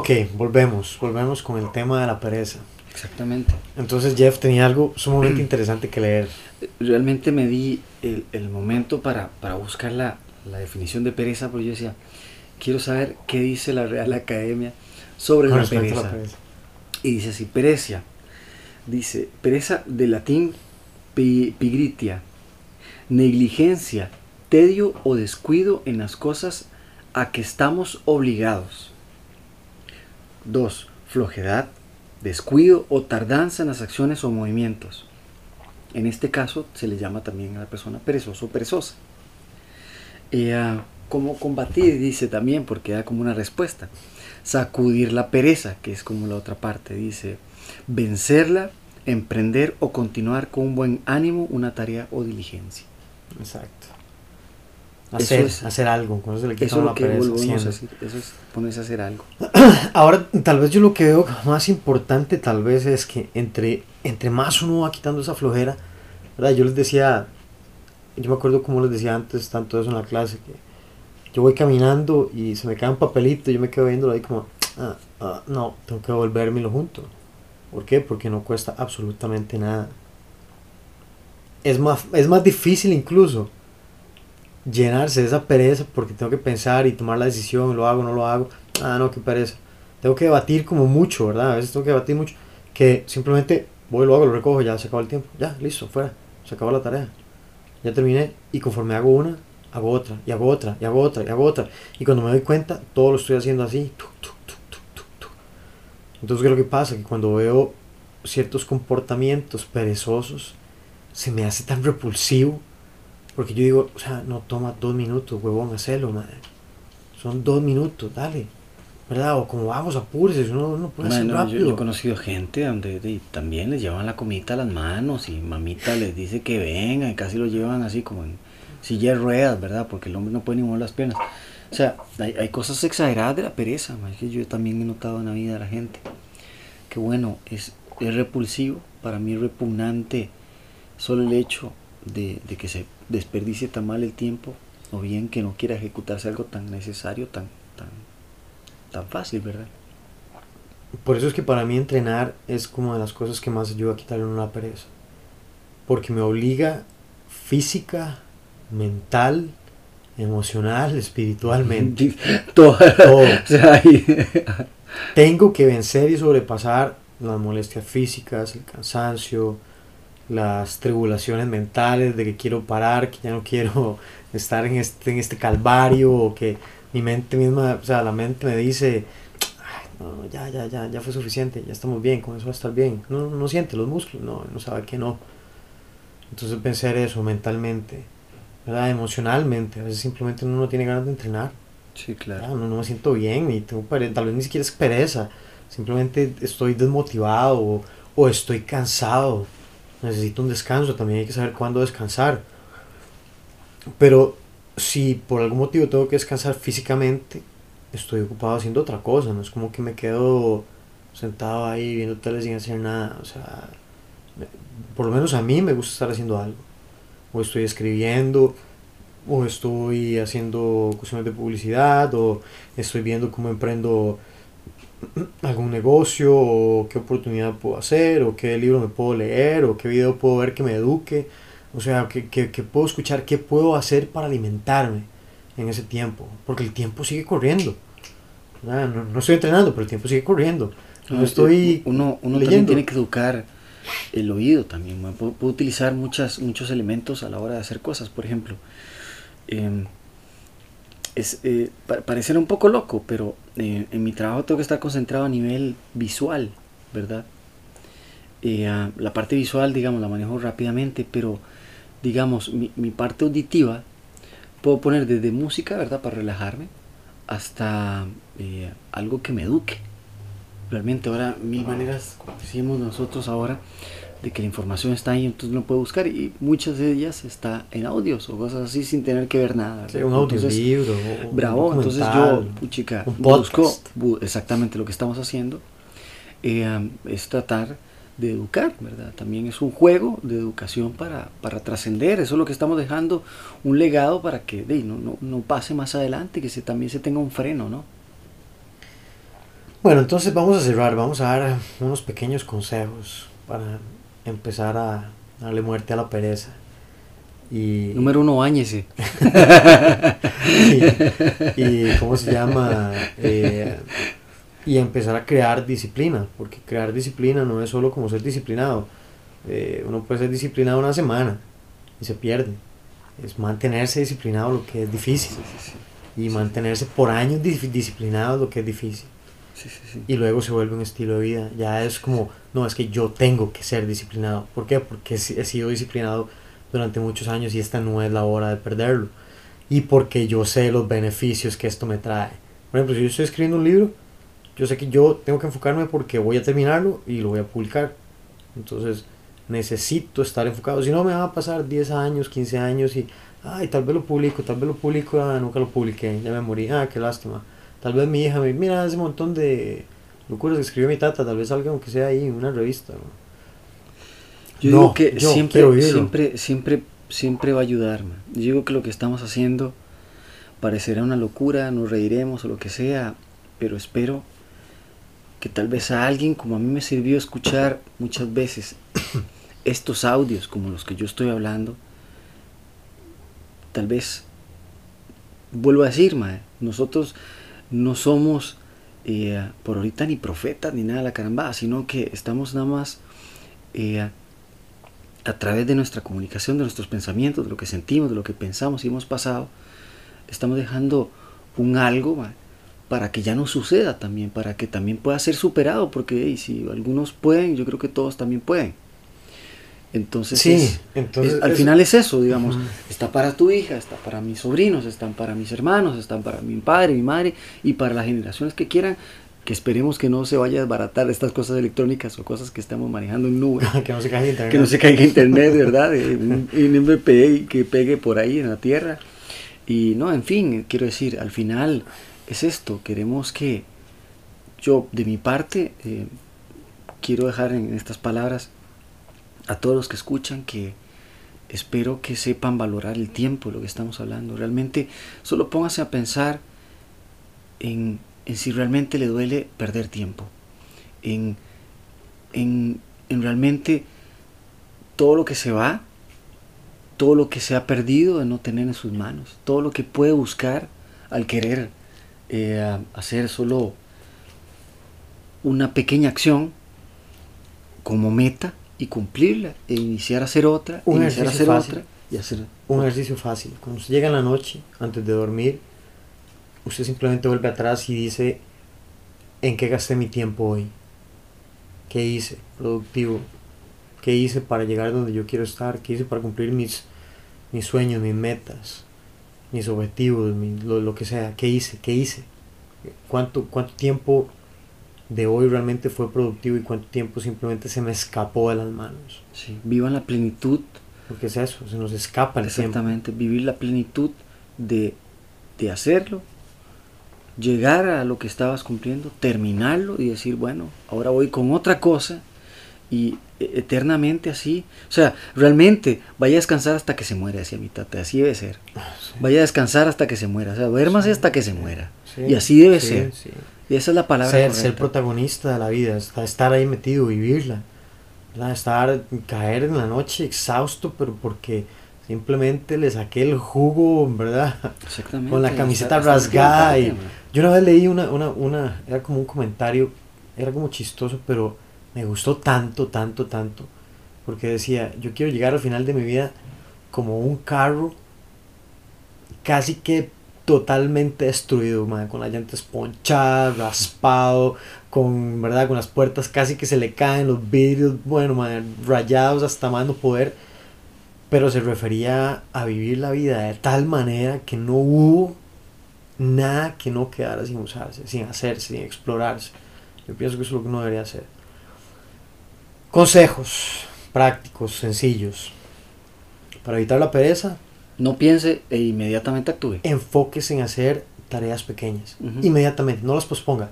Speaker 1: Ok, volvemos, volvemos con el tema de la pereza.
Speaker 2: Exactamente.
Speaker 1: Entonces Jeff tenía algo sumamente interesante que leer.
Speaker 2: Realmente me di el, el momento para, para buscar la, la definición de pereza, porque yo decía, quiero saber qué dice la Real Academia sobre la pereza.
Speaker 1: a la pereza.
Speaker 2: Y dice así, perecia. Dice, pereza de latín pi- pigritia. Negligencia, tedio o descuido en las cosas a que estamos obligados. 2. Flojedad, descuido o tardanza en las acciones o movimientos. En este caso se le llama también a la persona perezoso o perezosa. Eh, ah, ¿Cómo combatir? Dice también, porque da como una respuesta. Sacudir la pereza, que es como la otra parte. Dice, vencerla, emprender o continuar con un buen ánimo una tarea o diligencia.
Speaker 1: Exacto. Hacer,
Speaker 2: es-
Speaker 1: hacer algo, eso se le quita
Speaker 2: Eso es lo que volvemos a. Eso es ponerse a hacer algo.
Speaker 1: Ahora, tal vez yo lo que veo más importante tal vez es que entre, entre más uno va quitando esa flojera, ¿verdad? Yo les decía, yo me acuerdo como les decía antes, tanto eso en la clase, que yo voy caminando y se me cae un papelito y yo me quedo viéndolo ahí como, ah, ah, no, tengo que volvérmelo junto. ¿Por qué? Porque no cuesta absolutamente nada. Es más, es más difícil incluso llenarse de esa pereza porque tengo que pensar y tomar la decisión, lo hago, no lo hago. Ah, no, qué pereza. Tengo que debatir como mucho, ¿verdad? A veces tengo que debatir mucho. Que simplemente voy, lo hago, lo recojo, ya se acabó el tiempo. Ya, listo, fuera. Se acabó la tarea. Ya terminé. Y conforme hago una, hago otra, y hago otra, y hago otra, y hago otra. Y cuando me doy cuenta, todo lo estoy haciendo así. tuc. Entonces, ¿qué es lo que pasa? Que cuando veo ciertos comportamientos perezosos, se me hace tan repulsivo. Porque yo digo, o sea, no toma dos minutos, huevón, hacelo, madre. Son dos minutos, dale. ¿Verdad? O como vamos, apúrese, uno no puede hacer
Speaker 2: Bueno, yo,
Speaker 1: rápido.
Speaker 2: yo he conocido gente donde de- también les llevan la comida a las manos y mamita les dice que vengan y casi lo llevan así como en silla de ruedas, ¿verdad? Porque el hombre no puede ni mover las piernas. O sea, hay, hay cosas exageradas de la pereza, ma, es que yo también he notado en la vida de la gente. Que bueno, es, es repulsivo, para mí es repugnante solo el hecho de, de que se desperdicie tan mal el tiempo o bien que no quiera ejecutarse algo tan necesario, tan, tan, tan fácil, ¿verdad?
Speaker 1: Por eso es que para mí entrenar es como de las cosas que más ayuda a quitarle a uno la pereza. Porque me obliga física, mental, emocional, espiritualmente.
Speaker 2: Todo.
Speaker 1: Todo.
Speaker 2: O sea, ahí-
Speaker 1: Tengo que vencer y sobrepasar las molestias físicas, el cansancio, las tribulaciones mentales de que quiero parar, que ya no quiero estar en este, en este calvario, o que mi mente misma, o sea, la mente me dice, "Ay, no, ya, ya, ya, ya fue suficiente, ya estamos bien, con eso va a estar bien. No, no siente los músculos, no, no sabe que no. Entonces vencer eso mentalmente, ¿verdad? emocionalmente, a veces simplemente uno no tiene ganas de entrenar.
Speaker 2: Sí,
Speaker 1: Ah,
Speaker 2: claro.
Speaker 1: no, no me siento bien, ni tengo pare- tal vez ni siquiera es pereza, simplemente estoy desmotivado o, o estoy cansado, necesito un descanso, también hay que saber cuándo descansar. Pero si por algún motivo tengo que descansar físicamente, estoy ocupado haciendo otra cosa, no es como que me quedo sentado ahí viendo tele sin hacer nada, o sea, por lo menos a mí me gusta estar haciendo algo, o estoy escribiendo, o estoy haciendo cuestiones de publicidad, o estoy viendo cómo emprendo algún negocio, o qué oportunidad puedo hacer, o qué libro me puedo leer, o qué video puedo ver que me eduque, o sea, qué, qué- qué puedo escuchar, qué puedo hacer para alimentarme en ese tiempo, porque el tiempo sigue corriendo. Ah, No, no estoy entrenando, pero el tiempo sigue corriendo. No estoy
Speaker 2: uno, uno también
Speaker 1: leyendo.
Speaker 2: tiene que educar el oído también. Puedo, puedo utilizar muchas, muchos elementos a la hora de hacer cosas. Por ejemplo, em, es, eh, pa- parecerá un poco loco, pero eh, en mi trabajo tengo que estar concentrado a nivel visual, ¿verdad? Eh, ah, la parte visual, digamos, la manejo rápidamente, pero digamos, mi, mi parte auditiva, puedo poner desde música, ¿verdad? Para relajarme, hasta eh, algo que me eduque. Realmente ahora mil maneras, como decimos nosotros ahora, de que la información está ahí, entonces uno puede buscar y muchas de ellas está en audios o cosas así sin tener que ver nada.
Speaker 1: Sí, un audiolibro, un
Speaker 2: Bravo, entonces yo,
Speaker 1: un
Speaker 2: busco bu- exactamente lo que estamos haciendo, eh, es tratar de educar, ¿verdad? También es un juego de educación para, para trascender, eso es lo que estamos dejando, un legado para que de, no, no, no pase más adelante, que se, también se tenga un freno, ¿no?
Speaker 1: Bueno, entonces vamos a cerrar, vamos a dar unos pequeños consejos para empezar a darle muerte a la pereza. Y,
Speaker 2: Número uno, bañese.
Speaker 1: y, y ¿cómo se llama? Eh, y empezar a crear disciplina, porque crear disciplina no es solo como ser disciplinado. Eh, uno puede ser disciplinado una semana y se pierde. Es mantenerse disciplinado lo que es difícil. Y mantenerse por años dis- disciplinado lo que es difícil. Y luego se vuelve un estilo de vida. Ya es como, no, es que yo tengo que ser disciplinado. ¿Por qué? Porque he si- he sido disciplinado durante muchos años y esta no es la hora de perderlo. Y porque yo sé los beneficios que esto me trae. Por ejemplo, si yo estoy escribiendo un libro, yo sé que yo tengo que enfocarme porque voy a terminarlo y lo voy a publicar. Entonces necesito estar enfocado. Si no, me va a pasar 10 años, 15 años y, ay, tal vez lo publico, tal vez lo publico, ah, nunca lo publiqué, ya me morí, ah, qué lástima. Tal vez mi hija me mira ese montón de locuras que escribió mi tata, tal vez salga aunque sea ahí en una revista. ¿no?
Speaker 2: Yo
Speaker 1: No,
Speaker 2: digo que
Speaker 1: yo
Speaker 2: siempre, siempre, siempre, siempre va a ayudar. man. Yo digo que lo que estamos haciendo parecerá una locura, nos reiremos o lo que sea, pero espero que tal vez a alguien como a mí me sirvió escuchar muchas veces estos audios como los que yo estoy hablando, tal vez vuelvo a decir, mae, nosotros no somos eh, por ahorita ni profetas ni nada de la caramba, sino que estamos nada más eh, a través de nuestra comunicación, de nuestros pensamientos, de lo que sentimos, de lo que pensamos y hemos pasado, estamos dejando un algo para que ya no suceda también, para que también pueda ser superado, porque hey, si algunos pueden, yo creo que todos también pueden. Entonces,
Speaker 1: Sí,
Speaker 2: es-
Speaker 1: entonces
Speaker 2: es- al
Speaker 1: es-
Speaker 2: final es eso, digamos, está para tu hija, está para mis sobrinos, están para mis hermanos, están para mi padre, mi madre y para las generaciones que quieran, que esperemos que no se vaya a desbaratar estas cosas electrónicas o cosas que estamos manejando en nube,
Speaker 1: que no se caiga internet.
Speaker 2: que no se caiga internet, ¿verdad? Un, un MVP que pegue por ahí en la tierra. Y no, en fin, quiero decir, al final es esto, queremos que yo, de mi parte, eh, quiero dejar en estas palabras a todos los que escuchan que espero que sepan valorar el tiempo, lo que estamos hablando. Realmente, solo póngase a pensar en, en si realmente le duele perder tiempo, en, en, en realmente todo lo que se va, todo lo que se ha perdido de no tener en sus manos, todo lo que puede buscar al querer eh, hacer solo una pequeña acción como meta y cumplirla e iniciar a hacer otra,
Speaker 1: Un
Speaker 2: iniciar a hacer
Speaker 1: fácil.
Speaker 2: otra y hacer
Speaker 1: Un ejercicio fácil. Cuando usted llega en la noche, antes de dormir, usted simplemente vuelve atrás y dice, ¿en qué gasté mi tiempo hoy? ¿Qué hice? Productivo. ¿Qué hice para llegar donde yo quiero estar? ¿Qué hice para cumplir mis, mis sueños, mis metas, mis objetivos, mi- lo, lo que sea? ¿Qué hice? ¿Qué hice? ¿Cuánto, ¿Cuánto tiempo de hoy realmente fue productivo y cuánto tiempo simplemente se me escapó de las manos?
Speaker 2: Sí, vivan la plenitud,
Speaker 1: Porque es eso, se nos escapa el tiempo.
Speaker 2: exactamente, vivir la plenitud de, de hacerlo, llegar a lo que estabas cumpliendo, terminarlo y decir, bueno, ahora voy con otra cosa y e- eternamente así. O sea, realmente vaya a descansar hasta que se muera, decía mi tata, así debe ser.
Speaker 1: Sí.
Speaker 2: Vaya a descansar hasta que se muera, o sea, duérmase hasta que se muera.
Speaker 1: Sí,
Speaker 2: y así debe
Speaker 1: sí,
Speaker 2: ser. Y esa es la palabra
Speaker 1: Ser, ser protagonista de la vida, estar, ahí metido, vivirla. ¿verdad? Estar, caer en la noche exhausto, pero porque simplemente le saqué el jugo, ¿verdad?
Speaker 2: Exactamente.
Speaker 1: Con la camiseta rasgada. Y, yo una vez leí una, una, una, era como un comentario, era como chistoso, pero me gustó tanto, tanto, tanto. Porque decía, yo quiero llegar al final de mi vida como un carro casi que totalmente destruido, man, con las llantas ponchadas, raspado, con, ¿verdad? con las puertas casi que se le caen, los vidrios, bueno, rayados hasta más no poder. Pero se refería a vivir la vida de tal manera que no hubo nada que no quedara sin usarse, sin hacerse, sin explorarse. Yo pienso que eso es lo que uno debería hacer. Consejos prácticos, sencillos. Para evitar la pereza,
Speaker 2: No piense e inmediatamente actúe.
Speaker 1: enfóquese en hacer tareas pequeñas. Inmediatamente, no las posponga.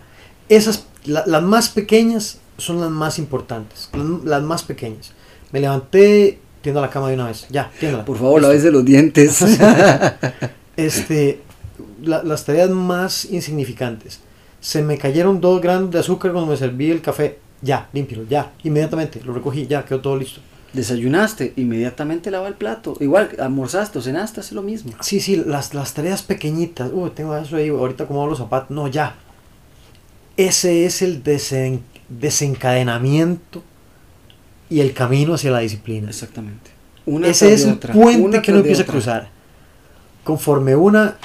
Speaker 1: Esas, la- las más pequeñas son las más importantes. Las, las más pequeñas. Me levanté, tiendo la cama de una vez. Ya, tiéndala.
Speaker 2: Por favor, lávese los dientes.
Speaker 1: este, la- las tareas más insignificantes. se me cayeron dos gramos de azúcar cuando me serví el café. Ya, límpialo, ya, inmediatamente, lo recogí, ya, quedó todo listo.
Speaker 2: Desayunaste, inmediatamente lava el plato. Igual, almorzaste o cenaste, hace lo mismo.
Speaker 1: Sí, sí, las, las tareas pequeñitas. Uy, tengo eso ahí, ahorita como los zapatos. No, ya. Ese es el desen- desencadenamiento y el camino hacia la disciplina.
Speaker 2: Exactamente. Una
Speaker 1: Ese es el
Speaker 2: otra,
Speaker 1: puente que uno empieza a cruzar. Conforme una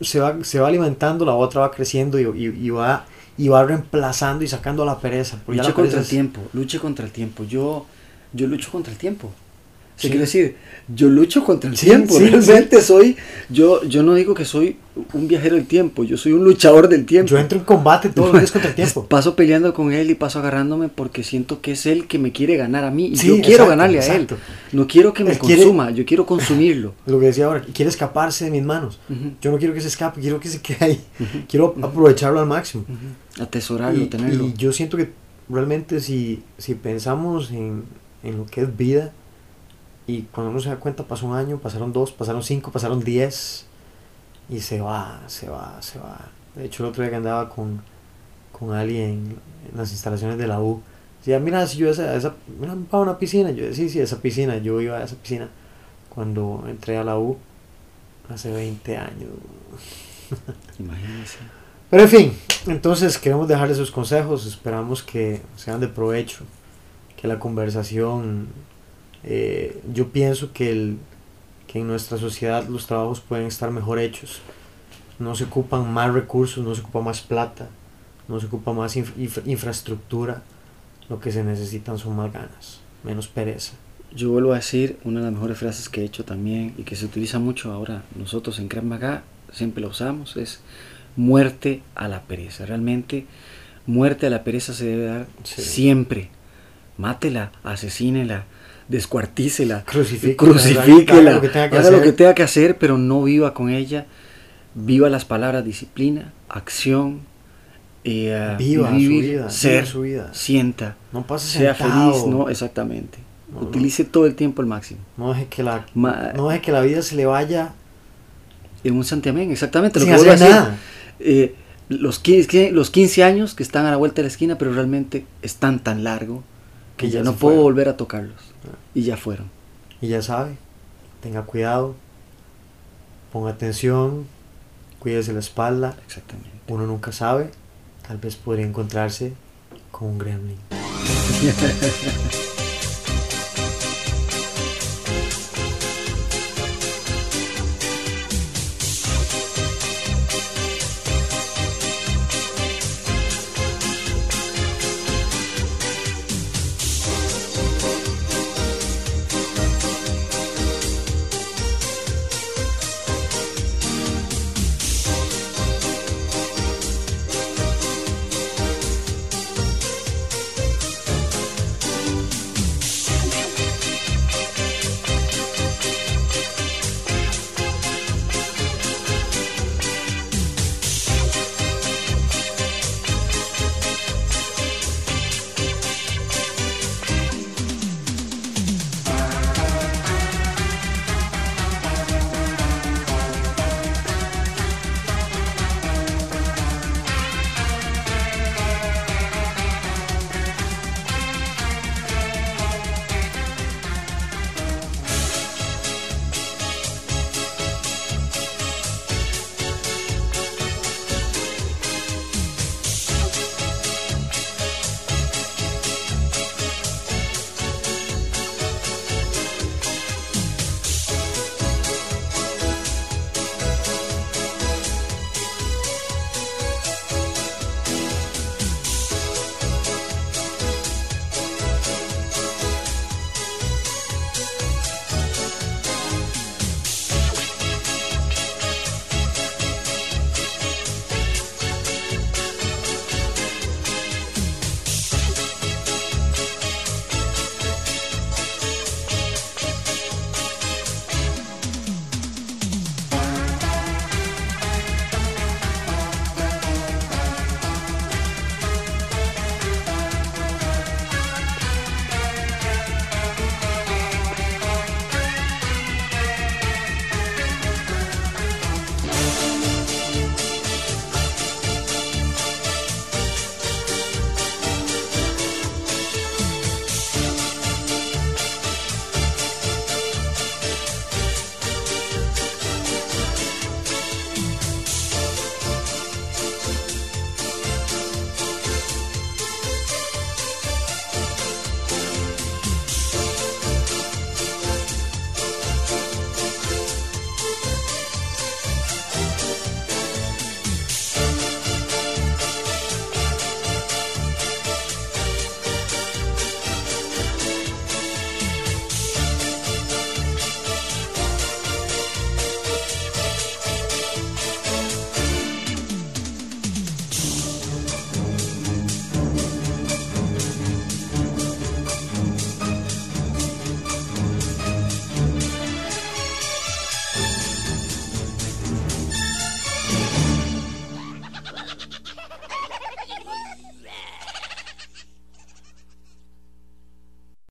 Speaker 1: se va, se va alimentando, la otra va creciendo y, y- y va, y va reemplazando y sacando la pereza.
Speaker 2: Luche
Speaker 1: la pereza
Speaker 2: contra el
Speaker 1: es-
Speaker 2: tiempo, luche contra el tiempo. Yo, yo lucho contra el tiempo. O sea,
Speaker 1: Sí.
Speaker 2: quiero decir, yo lucho contra el
Speaker 1: Sí,
Speaker 2: tiempo.
Speaker 1: sí,
Speaker 2: Realmente soy, yo, yo no digo que soy un viajero del tiempo, yo soy un luchador del tiempo.
Speaker 1: Yo entro en combate todos los días contra el tiempo.
Speaker 2: Paso peleando con él y paso agarrándome porque siento que es él que me quiere ganar a mí y
Speaker 1: Sí,
Speaker 2: yo quiero
Speaker 1: exacto,
Speaker 2: ganarle a
Speaker 1: exacto.
Speaker 2: él. No quiero que me
Speaker 1: Él quiere-
Speaker 2: consuma, yo quiero consumirlo.
Speaker 1: Lo que decía ahora, quiere escaparse de mis manos.
Speaker 2: Ujú,
Speaker 1: Yo no quiero que se escape, quiero que se quede ahí. Quiero aprovecharlo al máximo.
Speaker 2: Atesorarlo,
Speaker 1: Y,
Speaker 2: tenerlo.
Speaker 1: y yo siento que realmente si, si pensamos en, en lo que es vida, y cuando uno se da cuenta pasó un año, pasaron dos, pasaron cinco, pasaron diez, y se va, se va, se va. De hecho, el otro día que andaba con, con alguien en las instalaciones de la U, decía, mira, si yo esa, esa, mira, a una piscina, yo decía, sí, sí, esa piscina, yo iba a esa piscina cuando entré a la U hace 20 años.
Speaker 2: Imagínense.
Speaker 1: Pero en fin, entonces queremos dejarles sus consejos, esperamos que sean de provecho, que la conversación, eh, yo pienso que, el, que en nuestra sociedad los trabajos pueden estar mejor hechos, no se ocupan más recursos, no se ocupa más plata, no se ocupa más inf- infra- infraestructura, lo que se necesitan son más ganas, menos pereza.
Speaker 2: Yo vuelvo a decir una de las mejores frases que he hecho también y que se utiliza mucho ahora nosotros en Krav Maga, siempre la usamos, es muerte a la pereza. Realmente, muerte a la pereza se debe dar
Speaker 1: Sí.
Speaker 2: siempre. Mátela, asesínela, descuartícela,
Speaker 1: Crucifíquela,
Speaker 2: crucifíquela,
Speaker 1: haga lo que tenga que
Speaker 2: haga lo
Speaker 1: hacer.
Speaker 2: que tenga que hacer, pero no viva con ella. Viva las palabras disciplina, acción, eh,
Speaker 1: Viva su
Speaker 2: vivir,
Speaker 1: viva
Speaker 2: ser,
Speaker 1: su vida.
Speaker 2: sienta,
Speaker 1: No pase
Speaker 2: sea
Speaker 1: sentado,
Speaker 2: feliz, no, exactamente.
Speaker 1: No, no.
Speaker 2: Utilice todo el tiempo al máximo.
Speaker 1: no deje que la,
Speaker 2: Ma-
Speaker 1: no deje que la vida se le vaya
Speaker 2: En un santiamén, exactamente. Lo
Speaker 1: sin
Speaker 2: que
Speaker 1: hacer nada.
Speaker 2: Eh, los, 15, los 15 años que están a la vuelta de la esquina, pero realmente están tan largo que
Speaker 1: Que
Speaker 2: ya, no puedo
Speaker 1: fueron.
Speaker 2: volver a tocarlos. Y ya fueron.
Speaker 1: Y ya sabe, tenga cuidado, ponga atención, cuídese la espalda.
Speaker 2: Exactamente.
Speaker 1: Uno nunca sabe, tal vez podría encontrarse con un gremlin.